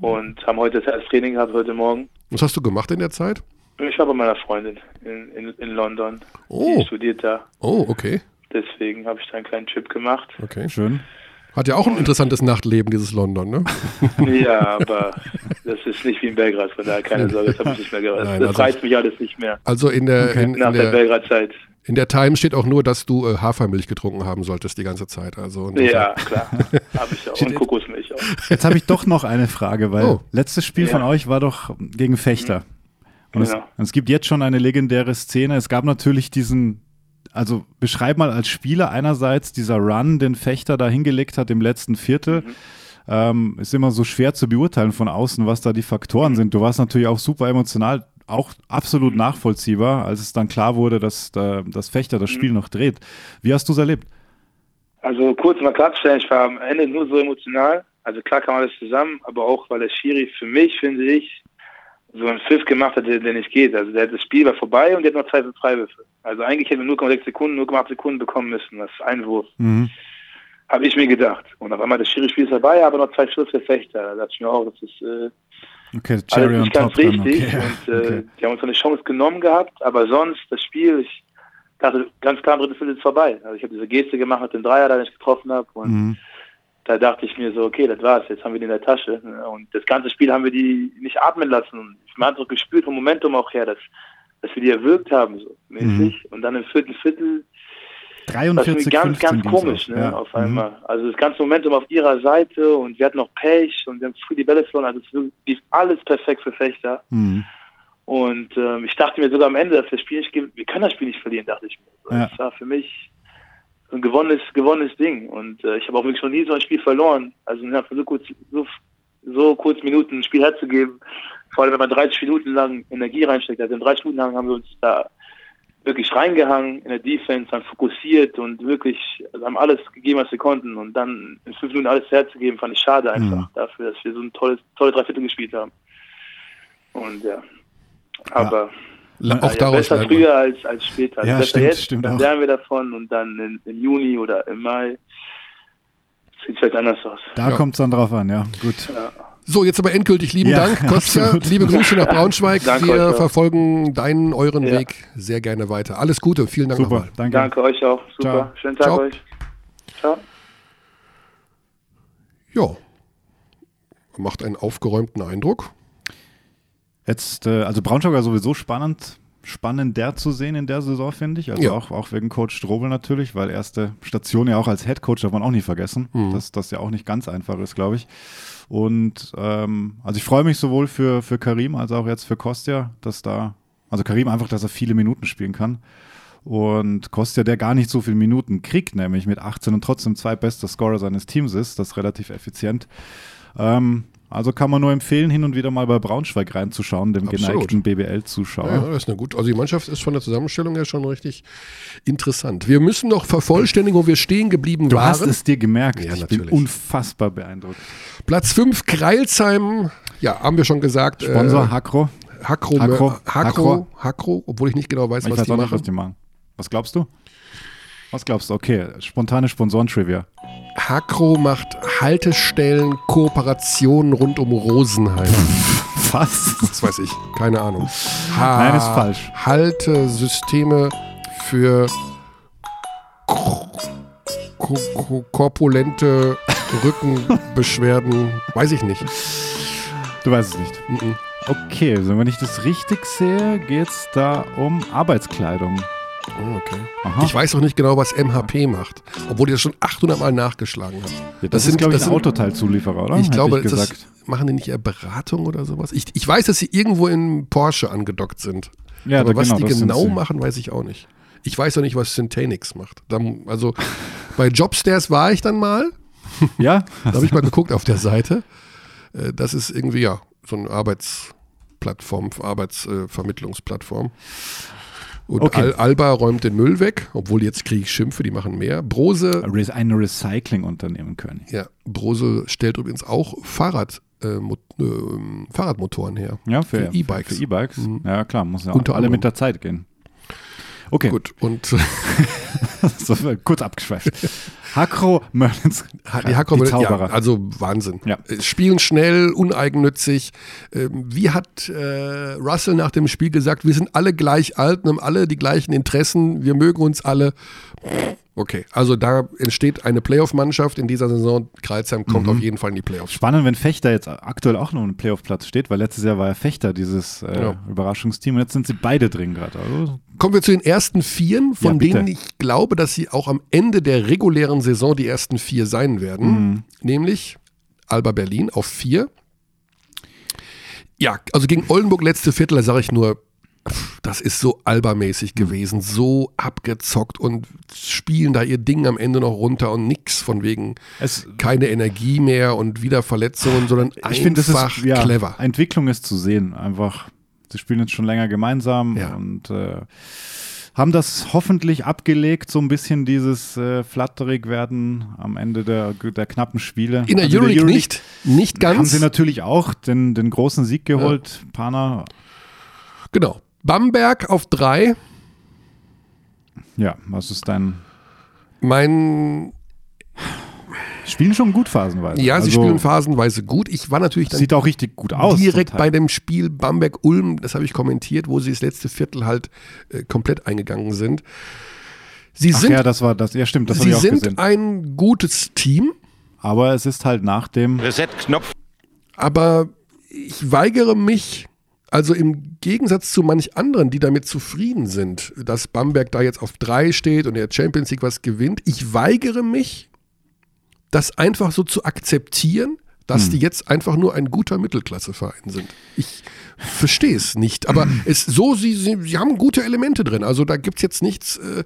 und haben heute das erste Training gehabt, heute Morgen. was hast du gemacht in der Zeit? Ich war bei meiner Freundin in, in, in London. Oh. Die studiert da. Oh, okay. Deswegen habe ich da einen kleinen Trip gemacht. okay. Schön. Hat ja auch ein interessantes Nachtleben, dieses London, ne? Ja, aber das ist nicht wie in Belgrad, von daher keine Sorge, das habe ich nicht mehr gehört. Nein, das also- reizt mich alles nicht mehr. Also in der, Okay. in, Nach in der der, Belgrad-Zeit. in der Time steht auch nur, dass du äh, Hafermilch getrunken haben solltest die ganze Zeit. Also Ja, klar. Habe ich auch. Und Kokosmilch auch. Jetzt habe ich doch noch eine Frage, weil Oh. letztes Spiel Ja. von euch war doch gegen Fechter. Und es, Genau. und es gibt jetzt schon eine legendäre Szene. Es gab natürlich diesen, also beschreib mal als Spieler einerseits dieser Run, den Fechter da hingelegt hat im letzten Viertel. Mhm. Ähm, ist immer so schwer zu beurteilen von außen, was da die Faktoren sind. Du warst natürlich auch super emotional, auch absolut nachvollziehbar, als es dann klar wurde, dass da, das Fechter das Spiel noch dreht. Wie hast du es erlebt? Also kurz mal klarzustellen, ich war am Ende nur so emotional. Also klar kam alles zusammen, aber auch, weil der Schiri für mich, finde ich, so einen Pfiff gemacht hat, der, nicht geht. Also der, das Spiel war vorbei und der hat noch zwei Freiwürfe. Also eigentlich hätten wir 0,6 Sekunden, 0,8 Sekunden bekommen müssen, das Einwurf. Mhm. Habe ich mir gedacht. Und auf einmal das Schiri-Spiel ist vorbei, aber noch zwei Schluss für Fechter. Da dachte ich mir auch, das ist äh, Okay, alles on nicht ganz richtig. Okay. Und äh, okay. die haben uns eine Chance genommen gehabt, aber sonst das Spiel, ich dachte ganz klar, dritte Viertel ist vorbei. Also ich habe diese Geste gemacht mit dem Dreier, den ich getroffen habe. Und Mhm. Da dachte ich mir so, okay, das war's, jetzt haben wir die in der Tasche. Und das ganze Spiel haben wir die nicht atmen lassen. Und man hat so gespürt vom Momentum auch her, dass, dass wir die erwürgt haben, so mäßig. Und dann im vierten Viertel, das war 43, ganz, 15 ganz ging's komisch, ne, Ja. auf Mhm. einmal. Also das ganze Momentum auf ihrer Seite und wir hatten noch Pech und wir haben früh die Bälle verloren. Also es lief alles perfekt für Fechter. Mhm. Und ähm, ich dachte mir sogar am Ende, dass wir das Spiel nicht, ge- wir können das Spiel nicht verlieren, dachte ich mir. Ja. Das war für mich ein gewonnenes, gewonnenes Ding. Und äh, ich habe auch wirklich noch nie so ein Spiel verloren. Also innerhalb von so kurz, so, so kurz Minuten ein Spiel herzugeben. Vor allem, wenn man 30 Minuten lang Energie reinsteckt. Also in 30 Minuten lang haben wir uns da wirklich reingehangen in der Defense, haben fokussiert und wirklich also haben alles gegeben, was wir konnten. Und dann in fünf Minuten alles herzugeben, fand ich schade einfach Mhm. dafür, dass wir so ein tolles, tolle Dreiviertel gespielt haben. Und ja. Aber Ja, auch ja, daraus besser früher als, als später. Also Ja, besser stimmt, jetzt, stimmt dann auch. lernen wir davon und dann in, im Juni oder im Mai sieht es vielleicht anders aus. Da Ja. kommt es dann drauf an, ja. Gut. So, jetzt aber endgültig lieben Ja, Dank, Kostja. absolut. Liebe Grüße nach Braunschweig. Danke Wir euch verfolgen deinen, euren Ja. Weg sehr gerne weiter. Alles Gute, vielen Dank Super, nochmal. danke. Danke euch auch. Super. Ciao. Schönen Tag Ciao. euch. Ciao. Ja, macht einen aufgeräumten Eindruck. Jetzt, äh, also Braunschweig war sowieso spannend, spannender zu sehen in der Saison, finde ich. Also Ja. auch, auch wegen Coach Strobel natürlich, weil erste Station ja auch als Head Coach darf man auch nie vergessen, Mhm. dass das ja auch nicht ganz einfach ist, glaube ich. Und ähm, also ich freue mich sowohl für, für Karim als auch jetzt für Kostja, dass da, also Karim einfach, dass er viele Minuten spielen kann. Und Kostja, der gar nicht so viele Minuten kriegt, nämlich mit 18 und trotzdem zweitbester Scorer seines Teams ist, das ist relativ effizient. Ähm, also kann man nur empfehlen, hin und wieder mal bei Braunschweig reinzuschauen, dem Absolut. geneigten BBL-Zuschauer. Ja, das ist eine gut. Also die Mannschaft ist von der Zusammenstellung her schon richtig interessant. Wir müssen noch vervollständigen, wo wir stehen geblieben Du waren. hast es dir gemerkt. Ja, ich natürlich. bin unfassbar beeindruckt. Platz 5, Kreilsheim. Ja, haben wir schon gesagt. Sponsor äh, Hakro. Hakro, Hakro. Hakro, Hakro, Hakro, obwohl ich nicht genau weiß, Ich was weiß die auch nicht, machen. was die machen. Was glaubst du? Was glaubst du? Okay, spontane Sponsoren-Trivia. Hakro macht Haltestellen, Kooperationen rund um Rosenheim. Was? Das weiß ich, keine Ahnung. Ha Nein, ist falsch. Haltesysteme für ko- ko- ko- korpulente Rückenbeschwerden. Weiß ich nicht. Du weißt es nicht. Mhm. Okay, also wenn ich das richtig sehe, geht es da um Arbeitskleidung. Oh, okay. Aha. Ich weiß auch nicht genau, was MHP macht, obwohl ich das schon 800 Mal nachgeschlagen habe. Ja, das, das ist, sind- glaube ich, ein Autoteilzulieferer, oder? Ich glaube, ich das machen die nicht eher Beratung oder sowas? Ich, ich weiß, dass sie irgendwo in Porsche angedockt sind. ja, Aber was genau, die genau machen, weiß ich auch nicht. Ich weiß auch nicht, was Syntanix macht. Da, also bei Jobstairs war ich dann mal. Ja? Da habe ich mal geguckt auf der Seite. Äh, Das ist irgendwie ja so eine Arbeitsplattform, Arbeitsvermittlungsplattform. Und Okay. Al Alba räumt den Müll weg, obwohl jetzt kriege ich Schimpfe, die machen mehr. Brose, Ein Recycling-Unternehmen können. ja, Brose stellt übrigens auch Fahrrad, äh, ähm, Fahrradmotoren her. Ja, für E-Bikes. Für E-Bikes. Mhm. Ja, klar, muss ja Unter alle mit der Zeit gehen. Okay, Gut, und so, kurz abgeschweift. Hakro Merlins, die die ja, Zauberer. also Wahnsinn. Ja. Äh, Spielen schnell, uneigennützig. Ähm, Wie hat äh, Russell nach dem Spiel gesagt, wir sind alle gleich alt haben alle die gleichen Interessen, wir mögen uns alle. Okay, also da entsteht eine Playoff-Mannschaft in dieser Saison. Kreilsheim kommt Mhm. auf jeden Fall in die Playoffs. Spannend, wenn Fechter jetzt aktuell auch noch einen Playoff-Platz steht, weil letztes Jahr war ja Fechter dieses äh, Ja. Überraschungsteam und jetzt sind sie beide drin gerade. Also, Kommen wir zu den ersten Vieren, von Ja, denen ich glaube, dass sie auch am Ende der regulären Saison die ersten vier sein werden. Mhm. Nämlich Alba Berlin auf vier. Ja, also gegen Oldenburg letzte Viertel, da sage ich nur, das ist so Alba-mäßig gewesen, so abgezockt und spielen da ihr Ding am Ende noch runter und nix von wegen es, keine Energie mehr und wieder Verletzungen, sondern ich finde, das ist ja, clever. Entwicklung ist zu sehen. Einfach, sie spielen jetzt schon länger gemeinsam Ja. und äh, haben das hoffentlich abgelegt, so ein bisschen dieses äh, flatterig werden am Ende der, der knappen Spiele. In der Also Euroleague nicht, nicht ganz. Haben sie natürlich auch den, den großen Sieg geholt. Pana, Genau. Bamberg auf drei. ja, was ist dein. Mein, Spielen schon gut phasenweise. ja, sie Also, spielen phasenweise gut. Ich war natürlich dann Sieht auch richtig gut aus. direkt bei dem Spiel Bamberg-Ulm, das habe ich kommentiert, wo sie das letzte Viertel halt äh, komplett eingegangen sind. Sie Ach sind, ja, das war das. Ja, stimmt, das sie ich auch sind gesehen. ein gutes Team, Aber es ist halt nach dem. Reset-Knopf. aber ich weigere mich, also im Gegensatz zu manch anderen, die damit zufrieden sind, dass Bamberg da jetzt auf drei steht und der Champions League was gewinnt, ich weigere mich, das einfach so zu akzeptieren, dass die jetzt einfach nur ein guter Mittelklasseverein sind. Ich verstehe es nicht, aber es so, sie, sie, sie haben gute Elemente drin. Also da gibt es jetzt nichts. Äh,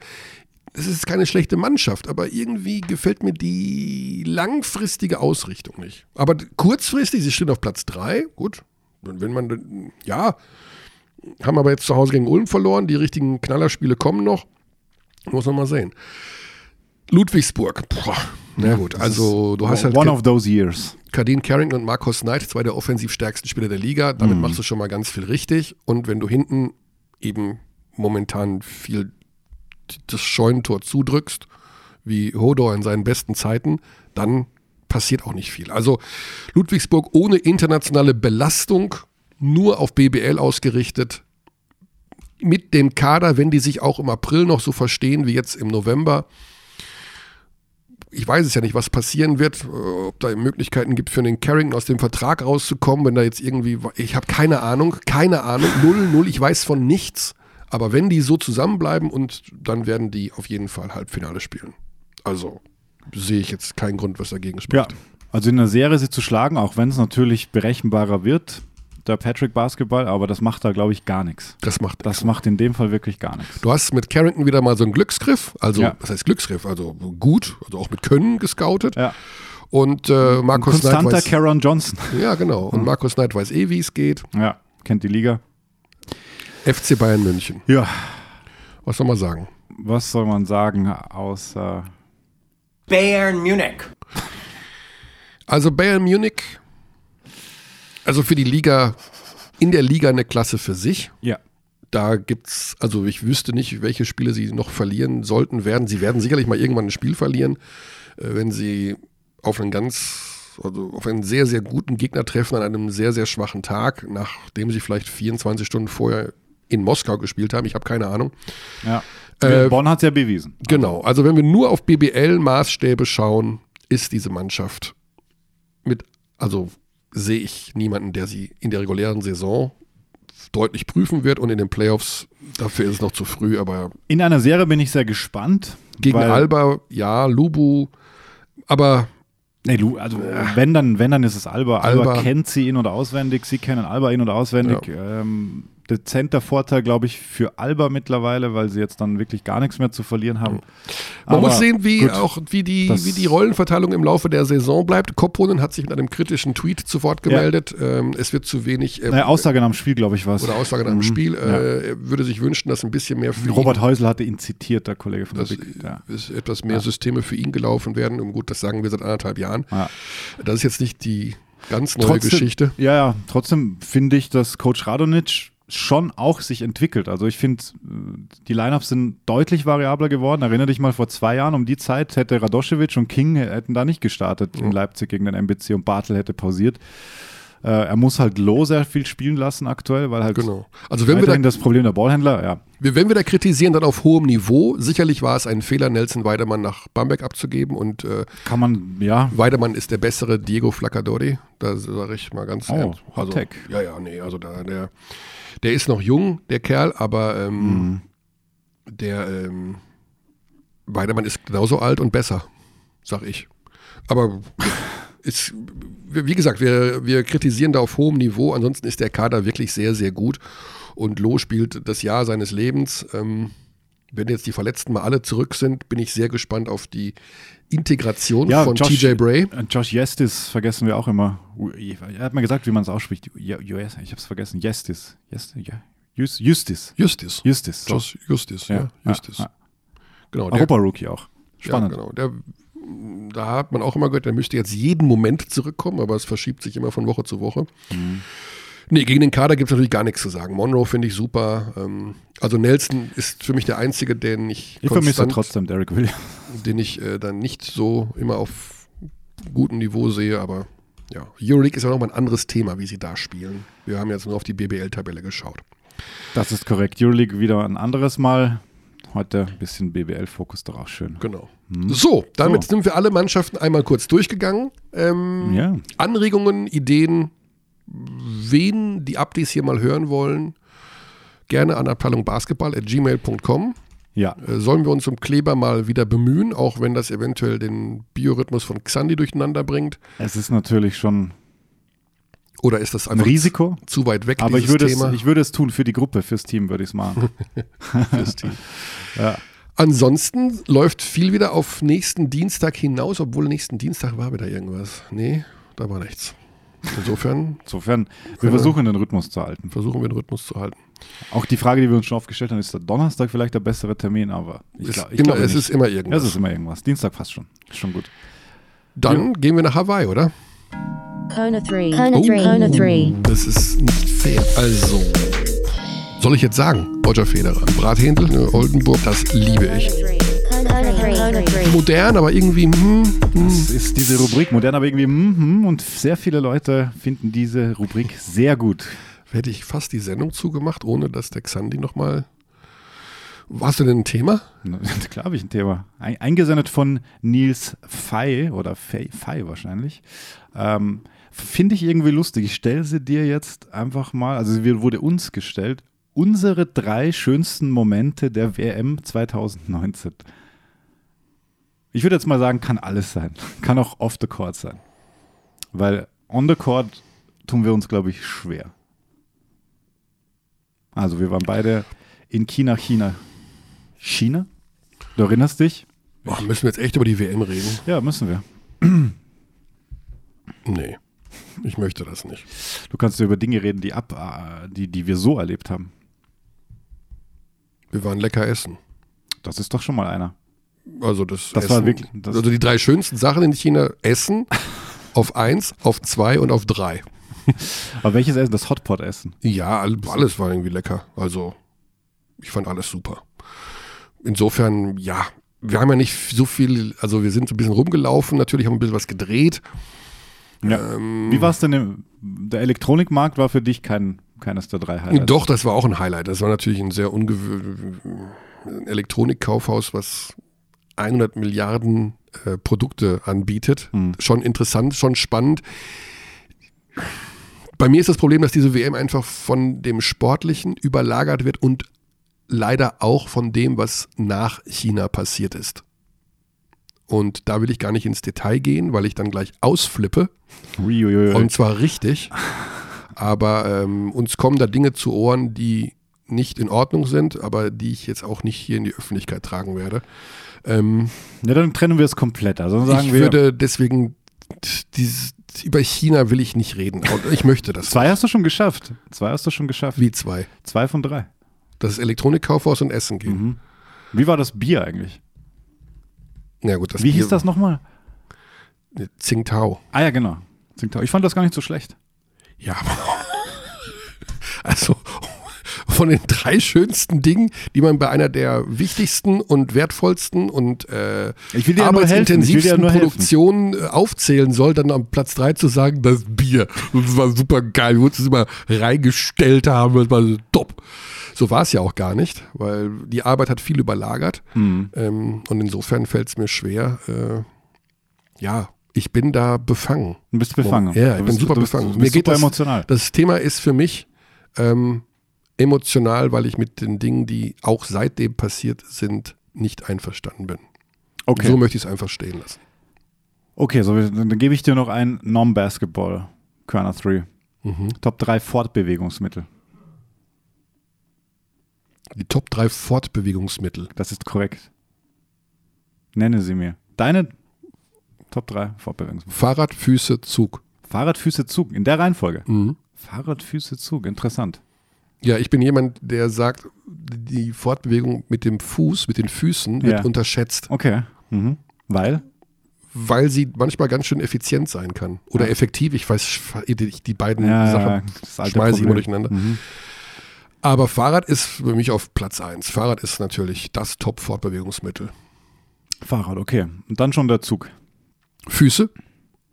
es ist keine schlechte Mannschaft, aber irgendwie gefällt mir die langfristige Ausrichtung nicht. Aber kurzfristig, sie stehen auf Platz 3, gut. Und wenn man, ja, haben aber jetzt zu Hause gegen Ulm verloren, die richtigen Knallerspiele kommen noch. Muss man mal sehen. Ludwigsburg, boah, na gut, also du hast halt One of those years. Kadin Carrington und Marcos Knight, zwei der offensiv stärksten Spieler der Liga. Damit Mhm. machst du schon mal ganz viel richtig. Und wenn du hinten eben momentan viel das Scheunentor zudrückst, wie Hodor in seinen besten Zeiten, dann passiert auch nicht viel. Also Ludwigsburg ohne internationale Belastung, nur auf BBL ausgerichtet, mit dem Kader, wenn die sich auch im April noch so verstehen wie jetzt im November, ich weiß es ja nicht, was passieren wird, äh, ob da Möglichkeiten gibt für den Carrington aus dem Vertrag rauszukommen, wenn da jetzt irgendwie, ich habe keine Ahnung, keine Ahnung, null, null, ich weiß von nichts. Aber wenn die so zusammenbleiben und dann werden die auf jeden Fall Halbfinale spielen. Also sehe ich jetzt keinen Grund, was dagegen Ja, spricht. also in der Serie sie zu schlagen, auch wenn es natürlich berechenbarer wird, der Patrick Basketball, aber das macht da, glaube ich, gar nichts. Das macht Das macht in dem Fall wirklich gar nichts. Du hast mit Carrington wieder mal so einen Glücksgriff, also Ja. was heißt Glücksgriff, also gut, also auch mit Können gescoutet. Ja. Und äh, Markus Knight Konstanter weiß, Caron Johnson. ja genau, und Markus Knight weiß eh, wie es geht. Ja, kennt die Liga. FC Bayern München. Ja, Was soll man sagen? was soll man sagen, außer Bayern Munich. Also Bayern Munich, also für die Liga, in der Liga eine Klasse für sich. ja. Da gibt's, also ich wüsste nicht, welche Spiele sie noch verlieren sollten, werden. Sie werden sicherlich mal irgendwann ein Spiel verlieren, äh, wenn sie auf einen ganz, also auf einen sehr, sehr guten Gegner treffen an einem sehr, sehr schwachen Tag, nachdem sie vielleicht 24 Stunden vorher in Moskau gespielt haben. Ich habe keine Ahnung. ja. Äh, Bonn hat es ja bewiesen. Genau, also wenn wir nur auf BBL-Maßstäbe schauen, ist diese Mannschaft mit, also sehe ich niemanden, der sie in der regulären Saison deutlich prüfen wird und in den Playoffs, dafür ist es noch zu früh, aber In einer Serie bin ich sehr gespannt. gegen Alba, ja, Lubu, aber Nee, Lu, also wenn dann, wenn dann ist es Alba. Alba. Alba. kennt sie in- oder auswendig, sie kennen Alba in- oder auswendig. Ähm, dezenter Vorteil, glaube ich, für Alba mittlerweile, weil sie jetzt dann wirklich gar nichts mehr zu verlieren haben. man Aber muss sehen, wie gut, auch wie die, wie die Rollenverteilung im Laufe der Saison bleibt. Kopponen hat sich mit einem kritischen Tweet zu Wort gemeldet. Ähm, es wird zu wenig ähm, Naja, Aussage nach dem Spiel, glaube ich, war es. oder Aussage nach dem Spiel. Mhm. Ja. Äh, er würde sich wünschen, dass ein bisschen mehr für ihn Robert Häusl hatte ihn zitiert, der Kollege von dass der Big. Ja. es etwas mehr Systeme für ihn gelaufen werden. Und gut, das sagen wir seit anderthalb Jahren. Ja. Das ist jetzt nicht die ganz neue Trotzdem- Geschichte. Ja, ja, trotzdem finde ich, dass Coach Radonic schon auch sich entwickelt. Also ich finde, die Lineups sind deutlich variabler geworden. Erinnere dich mal, vor zwei Jahren um die Zeit hätte Radoschewitsch und King hätten da nicht gestartet in Leipzig gegen den MBC und Bartel hätte pausiert. Äh, er muss halt Low sehr viel spielen lassen aktuell, weil halt Genau. Also wenn wir, da, das Problem der Ballhändler, ja. wenn wir da kritisieren, dann auf hohem Niveau. Sicherlich war es ein Fehler, Nelson Weidemann nach Bamberg abzugeben und äh, Kann man, ja, Weidemann ist der bessere Diego Flaccadori. Da sage ich mal ganz Oh, ernst. Also, Take. ja, ja, nee, also da, der, der ist noch jung, der Kerl, aber ähm, Mhm. der ähm, Weidemann ist genauso alt und besser, sag ich. Aber ist, wie gesagt, wir, wir kritisieren da auf hohem Niveau. Ansonsten ist der Kader wirklich sehr, sehr gut. Und Loh spielt das Jahr seines Lebens. Ähm, wenn jetzt die Verletzten mal alle zurück sind, bin ich sehr gespannt auf die Integration Ja, von Josh- TJ Bray. Äh, Josh Jestis vergessen wir auch immer. Er hat mir gesagt, wie man es ausspricht. Ich habe es vergessen. Jestis. Jestis, ja. Jus- Justis. Justis. Justis. So. Josh Justis, ja. Justis. Ja, Genau, ja. der, Europa-Rookie auch. Spannend. Ja, genau. Der, da hat man auch immer gehört, der müsste jetzt jeden Moment zurückkommen, aber es verschiebt sich immer von Woche zu Woche. Mhm. Nee, gegen den Kader gibt es natürlich gar nichts zu sagen. Monroe finde ich super. Ähm, also Nelson ist für mich der Einzige, den ich, Ich vermisse trotzdem Derek Williams. den ich äh, dann nicht so immer auf gutem Niveau sehe, aber ja, Euroleague ist ja nochmal ein anderes Thema, wie sie da spielen. Wir haben jetzt nur auf die BBL-Tabelle geschaut. Das ist korrekt. Euroleague wieder ein anderes Mal. Heute ein bisschen BBL-Fokus, doch auch schön. Genau. So, damit So. sind wir alle Mannschaften einmal kurz durchgegangen. Ähm, Ja. Anregungen, Ideen, wen die Updates hier mal hören wollen, gerne an Abteilung Basketball at gmail.com. Ja. Äh, sollen wir uns um Kleber mal wieder bemühen, auch wenn das eventuell den Biorhythmus von Xandi durcheinander bringt? Es ist natürlich schon Oder ist das ein Risiko. zu weit weg, Aber ich würde, es, ich würde es tun für die Gruppe, fürs Team würde ich es machen. fürs Team? ja. Ansonsten läuft viel wieder auf nächsten Dienstag hinaus, obwohl nächsten Dienstag war wieder irgendwas. Nee, da war nichts. Insofern Insofern, wir versuchen den Rhythmus zu halten. versuchen wir den Rhythmus zu halten. Auch die Frage, die wir uns schon aufgestellt haben, ist der Donnerstag vielleicht der bessere Termin, aber ich, Es, glaub, ich immer, glaube es nicht. ist immer irgendwas. es ist immer irgendwas. Dienstag fast schon. Ist schon gut. Dann gehen wir nach Hawaii, oder? Kona 3. Kona Oh. 3. Kona 3. Das ist nicht fair. Also, soll ich jetzt sagen, Roger Federer, Brathändel, ne, Oldenburg, das liebe ich. Kona 3. Kona 3. Modern, aber irgendwie, hm, hm. Es ist diese Rubrik modern, aber irgendwie mhm, und sehr viele Leute finden diese Rubrik sehr gut. hätte ich fast die Sendung zugemacht, ohne dass der Xandi nochmal. Hast du denn ein Thema? Klar habe ich ein Thema. Ein, eingesendet von Nils Fey oder Fey, Fey wahrscheinlich. Ähm, Finde ich irgendwie lustig. Ich stelle sie dir jetzt einfach mal, also sie wurde uns gestellt, unsere drei schönsten Momente der WM 2019. Ich würde jetzt mal sagen, kann alles sein. Kann auch off the court sein. Weil on the court tun wir uns, glaube ich, schwer. Also wir waren beide in China, China. China? Du erinnerst dich? Boah, müssen wir jetzt echt über die WM reden? Ja, müssen wir. Nee, ich möchte das nicht. Du kannst ja über Dinge reden, die ab, äh, die, die wir so erlebt haben. Wir waren lecker essen. Das ist doch schon mal einer. Also das, Das Essen, war wirklich- das- also die drei schönsten Sachen in China: Essen auf eins, auf zwei und auf drei. Aber welches Essen? Das Hotpot-Essen. Ja, all- alles war irgendwie lecker. Also ich fand alles super. Insofern, ja, wir haben ja nicht so viel, also wir sind so ein bisschen rumgelaufen, natürlich haben wir ein bisschen was gedreht. Ja. Ähm, Wie war es denn? Im, der Elektronikmarkt war für dich kein, keines der drei Highlights. Doch, das war auch ein Highlight. Das war natürlich ein sehr ungewöhnliches Elektronikkaufhaus, was 100 Milliarden äh, Produkte anbietet. Mhm. Schon interessant, schon spannend. Bei mir ist das Problem, dass diese WM einfach von dem Sportlichen überlagert wird und leider auch von dem, was nach China passiert ist. Und da will ich gar nicht ins Detail gehen, weil ich dann gleich ausflippe. Uiuiui. Und zwar richtig. Aber ähm, uns kommen da Dinge zu Ohren, die nicht in Ordnung sind, aber die ich jetzt auch nicht hier in die Öffentlichkeit tragen werde. Ähm, ja, dann trennen wir es komplett. Also sagen ich wir, würde deswegen dieses, über China will ich nicht reden. Ich möchte das. zwei hast du schon geschafft. Zwei hast du schon geschafft. Wie zwei. Zwei von drei. Das ist Elektronikkaufhaus und Essen gehen. Mhm. Wie war das Bier eigentlich? Ja gut, das Wie Bier- hieß das nochmal? Tsingtao. Ah ja, genau. Tsingtao. Ich fand das gar nicht so schlecht. Ja, aber also von den drei schönsten Dingen, die man bei einer der wichtigsten und wertvollsten und äh, ja ja arbeitsintensivsten helfen. Produktionen äh, aufzählen soll, dann am Platz drei zu sagen, das Bier, das war super geil, wir wollten es immer reingestellt haben, das war so top. So war es ja auch gar nicht, weil die Arbeit hat viel überlagert Mhm. ähm, und insofern fällt es mir schwer, äh, ja, ich bin da befangen. Du bist befangen. Ja, ich bin super du bist, befangen. Du Mir bist geht super das- emotional. Das Thema ist für mich ähm, emotional, weil ich mit den Dingen, die auch seitdem passiert sind, nicht einverstanden bin. Okay. So möchte ich es einfach stehen lassen. Okay, so, dann, dann gebe ich dir noch ein Non-Basketball Körner 3. Mhm. Top 3 Fortbewegungsmittel. Die Top 3 Fortbewegungsmittel. Das ist korrekt. Nenne sie mir. Deine Top 3 Fortbewegungsmittel. Fahrrad, Füße, Zug. Fahrrad, Füße, Zug. In der Reihenfolge. Mhm. Fahrrad, Füße, Zug. Interessant. Ja, ich bin jemand, der sagt, die Fortbewegung mit dem Fuß, mit den Füßen wird Ja. unterschätzt, Okay. Mhm. Weil? weil sie manchmal ganz schön effizient sein kann. Oder Ja. effektiv, ich weiß, die, beiden Ja, Sachen schmeiße ich immer durcheinander. Mhm. Aber Fahrrad ist für mich auf Platz 1. Fahrrad ist natürlich das Top-Fortbewegungsmittel. Fahrrad, okay. Und dann schon der Zug. Füße?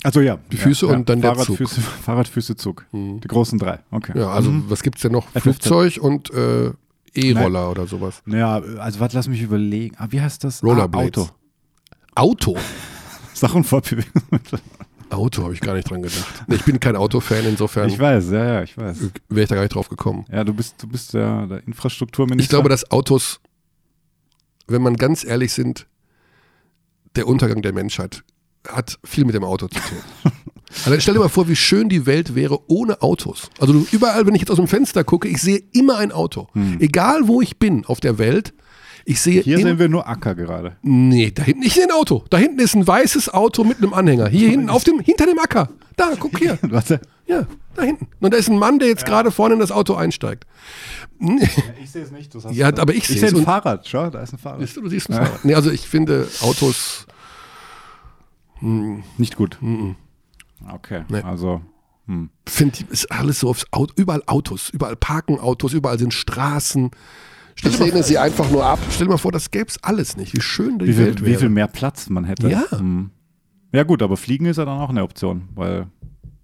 Also ja. Die Füße und dann der Fahrrad, Zug. Füße, Fahrrad, Füße, Zug. Mhm. Die großen drei. Okay. Ja, also Mhm. was gibt es denn noch? F15. Flugzeug und äh, E-Roller oder sowas. Ja, also warte, lass mich überlegen. Ah, wie heißt das? Rollerblades. Ah, Auto. Auto? Sachen Fortbewegungsmittel. Auto habe ich gar nicht dran gedacht. Ich bin kein Autofan, insofern Ich weiß, ja, ja, ich weiß. wäre ich da gar nicht drauf gekommen. Ja, du bist, du bist der, der Infrastrukturminister. Ich glaube, dass Autos, wenn man ganz ehrlich sind, der Untergang der Menschheit hat viel mit dem Auto zu tun. Also stell dir mal vor, wie schön die Welt wäre ohne Autos. Also du, überall, wenn ich jetzt aus dem Fenster gucke, ich sehe immer ein Auto. Egal wo ich bin auf der Welt, ich sehe Hier sehen wir nur Acker gerade. Nee, da hinten nicht ein Auto. Da hinten ist ein weißes Auto mit einem Anhänger. Hier hinten auf dem, hinter dem Acker. Da, guck hier. Warte. Ja, da hinten. Und da ist ein Mann, der jetzt gerade vorne in das Auto einsteigt. Ich sehe es nicht. Du Ja, aber ich ich sehe sehe es. ein Und- Fahrrad. Schau, da ist ein Fahrrad. Siehst du, du siehst ein Fahrrad. Nee, also ich finde Autos, Nicht gut. Okay, Nee. also. Hm. finde ich, ist alles so aufs Auto, überall Autos, überall parken Autos, überall sind Straßen. Stell dir mal, sie einfach nur ab. Stell dir mal vor, das gäbe es alles nicht. Wie schön die Wie, Welt viel, wäre. wie viel mehr Platz man hätte. Ja. Hm. Ja, gut, aber Fliegen ist ja dann auch eine Option, weil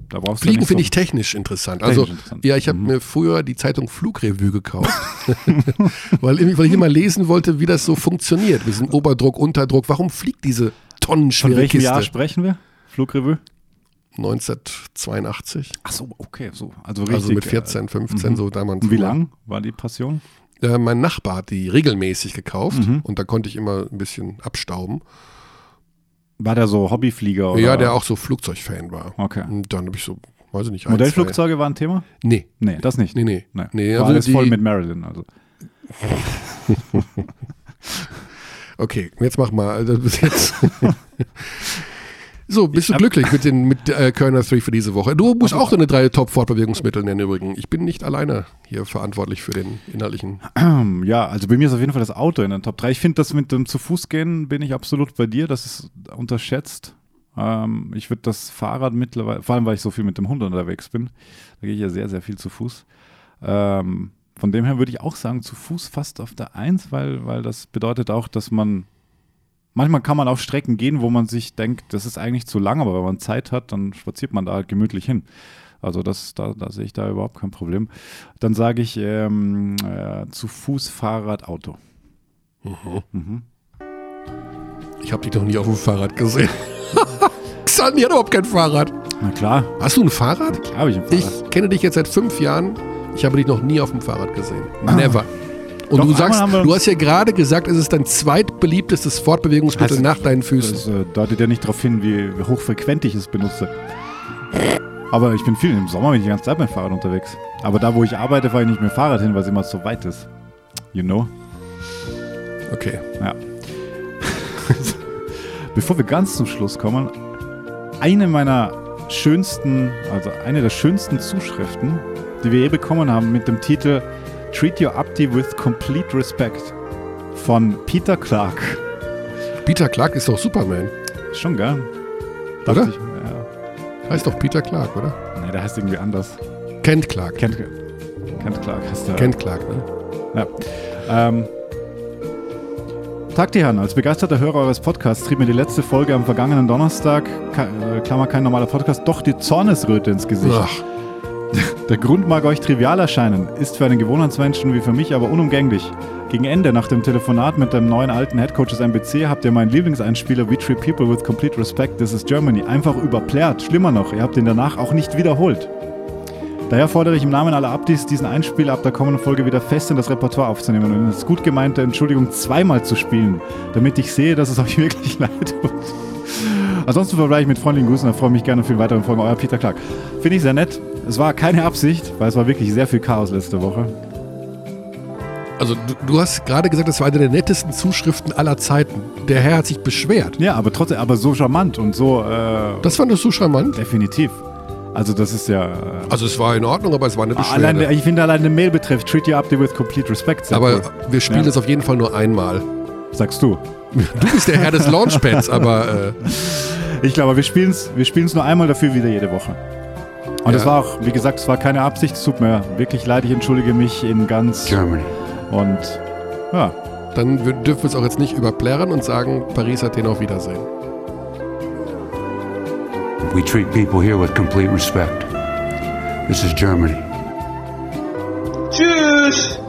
da brauchst du Fliegen nicht finde so- ich technisch interessant. Also, Technisch interessant. ja, ich habe Mhm. mir früher die Zeitung Flugrevue gekauft, weil, weil ich immer lesen wollte, wie das so funktioniert. Wir sind Oberdruck, Unterdruck. Warum fliegt diese Von tonnenschwere welchem Kiste? Jahr sprechen wir? Flugrevue? 1982. Ach so, okay, so. Also richtig. Also mit 14, 15, Mhm. so damals. Wie lang war die Passion? Äh, mein Nachbar hat die regelmäßig gekauft Mhm. und da konnte ich immer ein bisschen abstauben. War der so Hobbyflieger? Oder? Ja, der auch so Flugzeugfan war. Okay. Und dann habe ich so, weiß ich nicht, Modellflugzeuge war ein Thema? Nee, Nee, das nicht. nee, nee. Nee. Nee, war also alles voll die- mit Marilyn. Also. Okay, jetzt mach mal. Also jetzt. so, bist du glücklich mit den mit äh, Körner 3 für diese Woche? Du musst auch deine drei Top-Fortbewegungsmittel nennen übrigens. Ich bin nicht alleine hier verantwortlich für den inhaltlichen. Ja, also bei mir ist auf jeden Fall das Auto in den Top 3. Ich finde das mit dem zu Fuß gehen, bin ich absolut bei dir. Das ist unterschätzt. Ähm, ich würde das Fahrrad mittlerweile, vor allem weil ich so viel mit dem Hund unterwegs bin, da gehe ich ja sehr, sehr viel zu Fuß. Ähm, von dem her würde ich auch sagen, zu Fuß fast auf der Eins, weil, weil das bedeutet auch, dass man manchmal kann man auf Strecken gehen, wo man sich denkt, das ist eigentlich zu lang, aber wenn man Zeit hat, dann spaziert man da halt gemütlich hin. Also das, da, da sehe ich da überhaupt kein Problem. Dann sage ich ähm, äh, zu Fuß, Fahrrad, Auto. Mhm. Ich habe dich noch nie auf dem Fahrrad gesehen. Xandi hat überhaupt kein Fahrrad. Na klar, Hast du ein Fahrrad? klar habe ich ein Fahrrad. Ich kenne dich jetzt seit fünf Jahren. Ich habe dich noch nie auf dem Fahrrad gesehen. Never. Und Doch, du sagst, du hast ja gerade gesagt, es ist dein zweitbeliebtestes Fortbewegungsmittel Heißt- nach deinen Füßen. Das äh, deutet ja nicht darauf hin, wie, wie hochfrequent ich es benutze. Aber ich bin viel im Sommer, bin ich die ganze Zeit mit dem Fahrrad unterwegs. Aber da, wo ich arbeite, fahre ich nicht mit dem Fahrrad hin, weil es immer so weit ist. You know? Okay. Ja. Bevor wir ganz zum Schluss kommen, eine meiner schönsten, also eine der schönsten Zuschriften, die wir je bekommen haben mit dem Titel Treat Your Abdi with Complete Respect von Peter Clark. Peter Clark ist doch Superman. Schon geil. Oder? Dachte Ich, ja. Heißt doch Peter Clark, oder? Nee, der heißt irgendwie anders. Kent Clark. Kennt Kent Clark heißt der. Kent Clark, ne? Ja. Ähm, Tag die Herren, als begeisterter Hörer eures Podcasts trieb mir die letzte Folge am vergangenen Donnerstag, äh, Klammer kein normaler Podcast, doch die Zornesröte ins Gesicht. Ach, Der Grund mag euch trivial erscheinen, ist für einen Gewohnheitsmenschen wie für mich aber unumgänglich. Gegen Ende, nach dem Telefonat mit dem neuen alten Headcoach des MBC, habt ihr meinen Lieblingseinspieler We Treat People with Complete Respect, This is Germany, einfach überplärt. Schlimmer noch, ihr habt ihn danach auch nicht wiederholt. Daher fordere ich im Namen aller Abdis, diesen Einspieler ab der kommenden Folge wieder fest in das Repertoire aufzunehmen und das gut gemeinte Entschuldigung zweimal zu spielen, damit ich sehe, dass es euch wirklich leid tut. Ansonsten verbleibe ich mit freundlichen Grüßen und freue mich gerne auf viele weitere Folgen. Euer Peter Clark. Finde ich sehr nett. Es war keine Absicht, weil es war wirklich sehr viel Chaos letzte Woche. also du, du hast gerade gesagt, das war eine der nettesten Zuschriften aller Zeiten. Der Herr hat sich beschwert. Ja, aber trotzdem, aber so charmant und so äh, Das fandest du charmant? definitiv. Also das ist ja. Äh, Also es war in Ordnung, aber es war eine Beschwerde. allein, ich finde allein den Mailbetreff Treat Your Update with complete respect. sehr aber cool. wir spielen Ja. es auf jeden Fall nur einmal. sagst du. Du bist der Herr des Launchpads, aber äh, Ich glaube, wir spielen es wir spielen's nur einmal dafür wieder jede Woche. Und es Ja. war auch, wie gesagt, es war keine Absicht, es tut mir wirklich leid, ich entschuldige mich in ganz Germany. und ja, dann dürfen wir es auch jetzt nicht überplären und sagen, Paris Athen auf Wiedersehen. We treat people here with complete respect. This is Germany. Tschüss!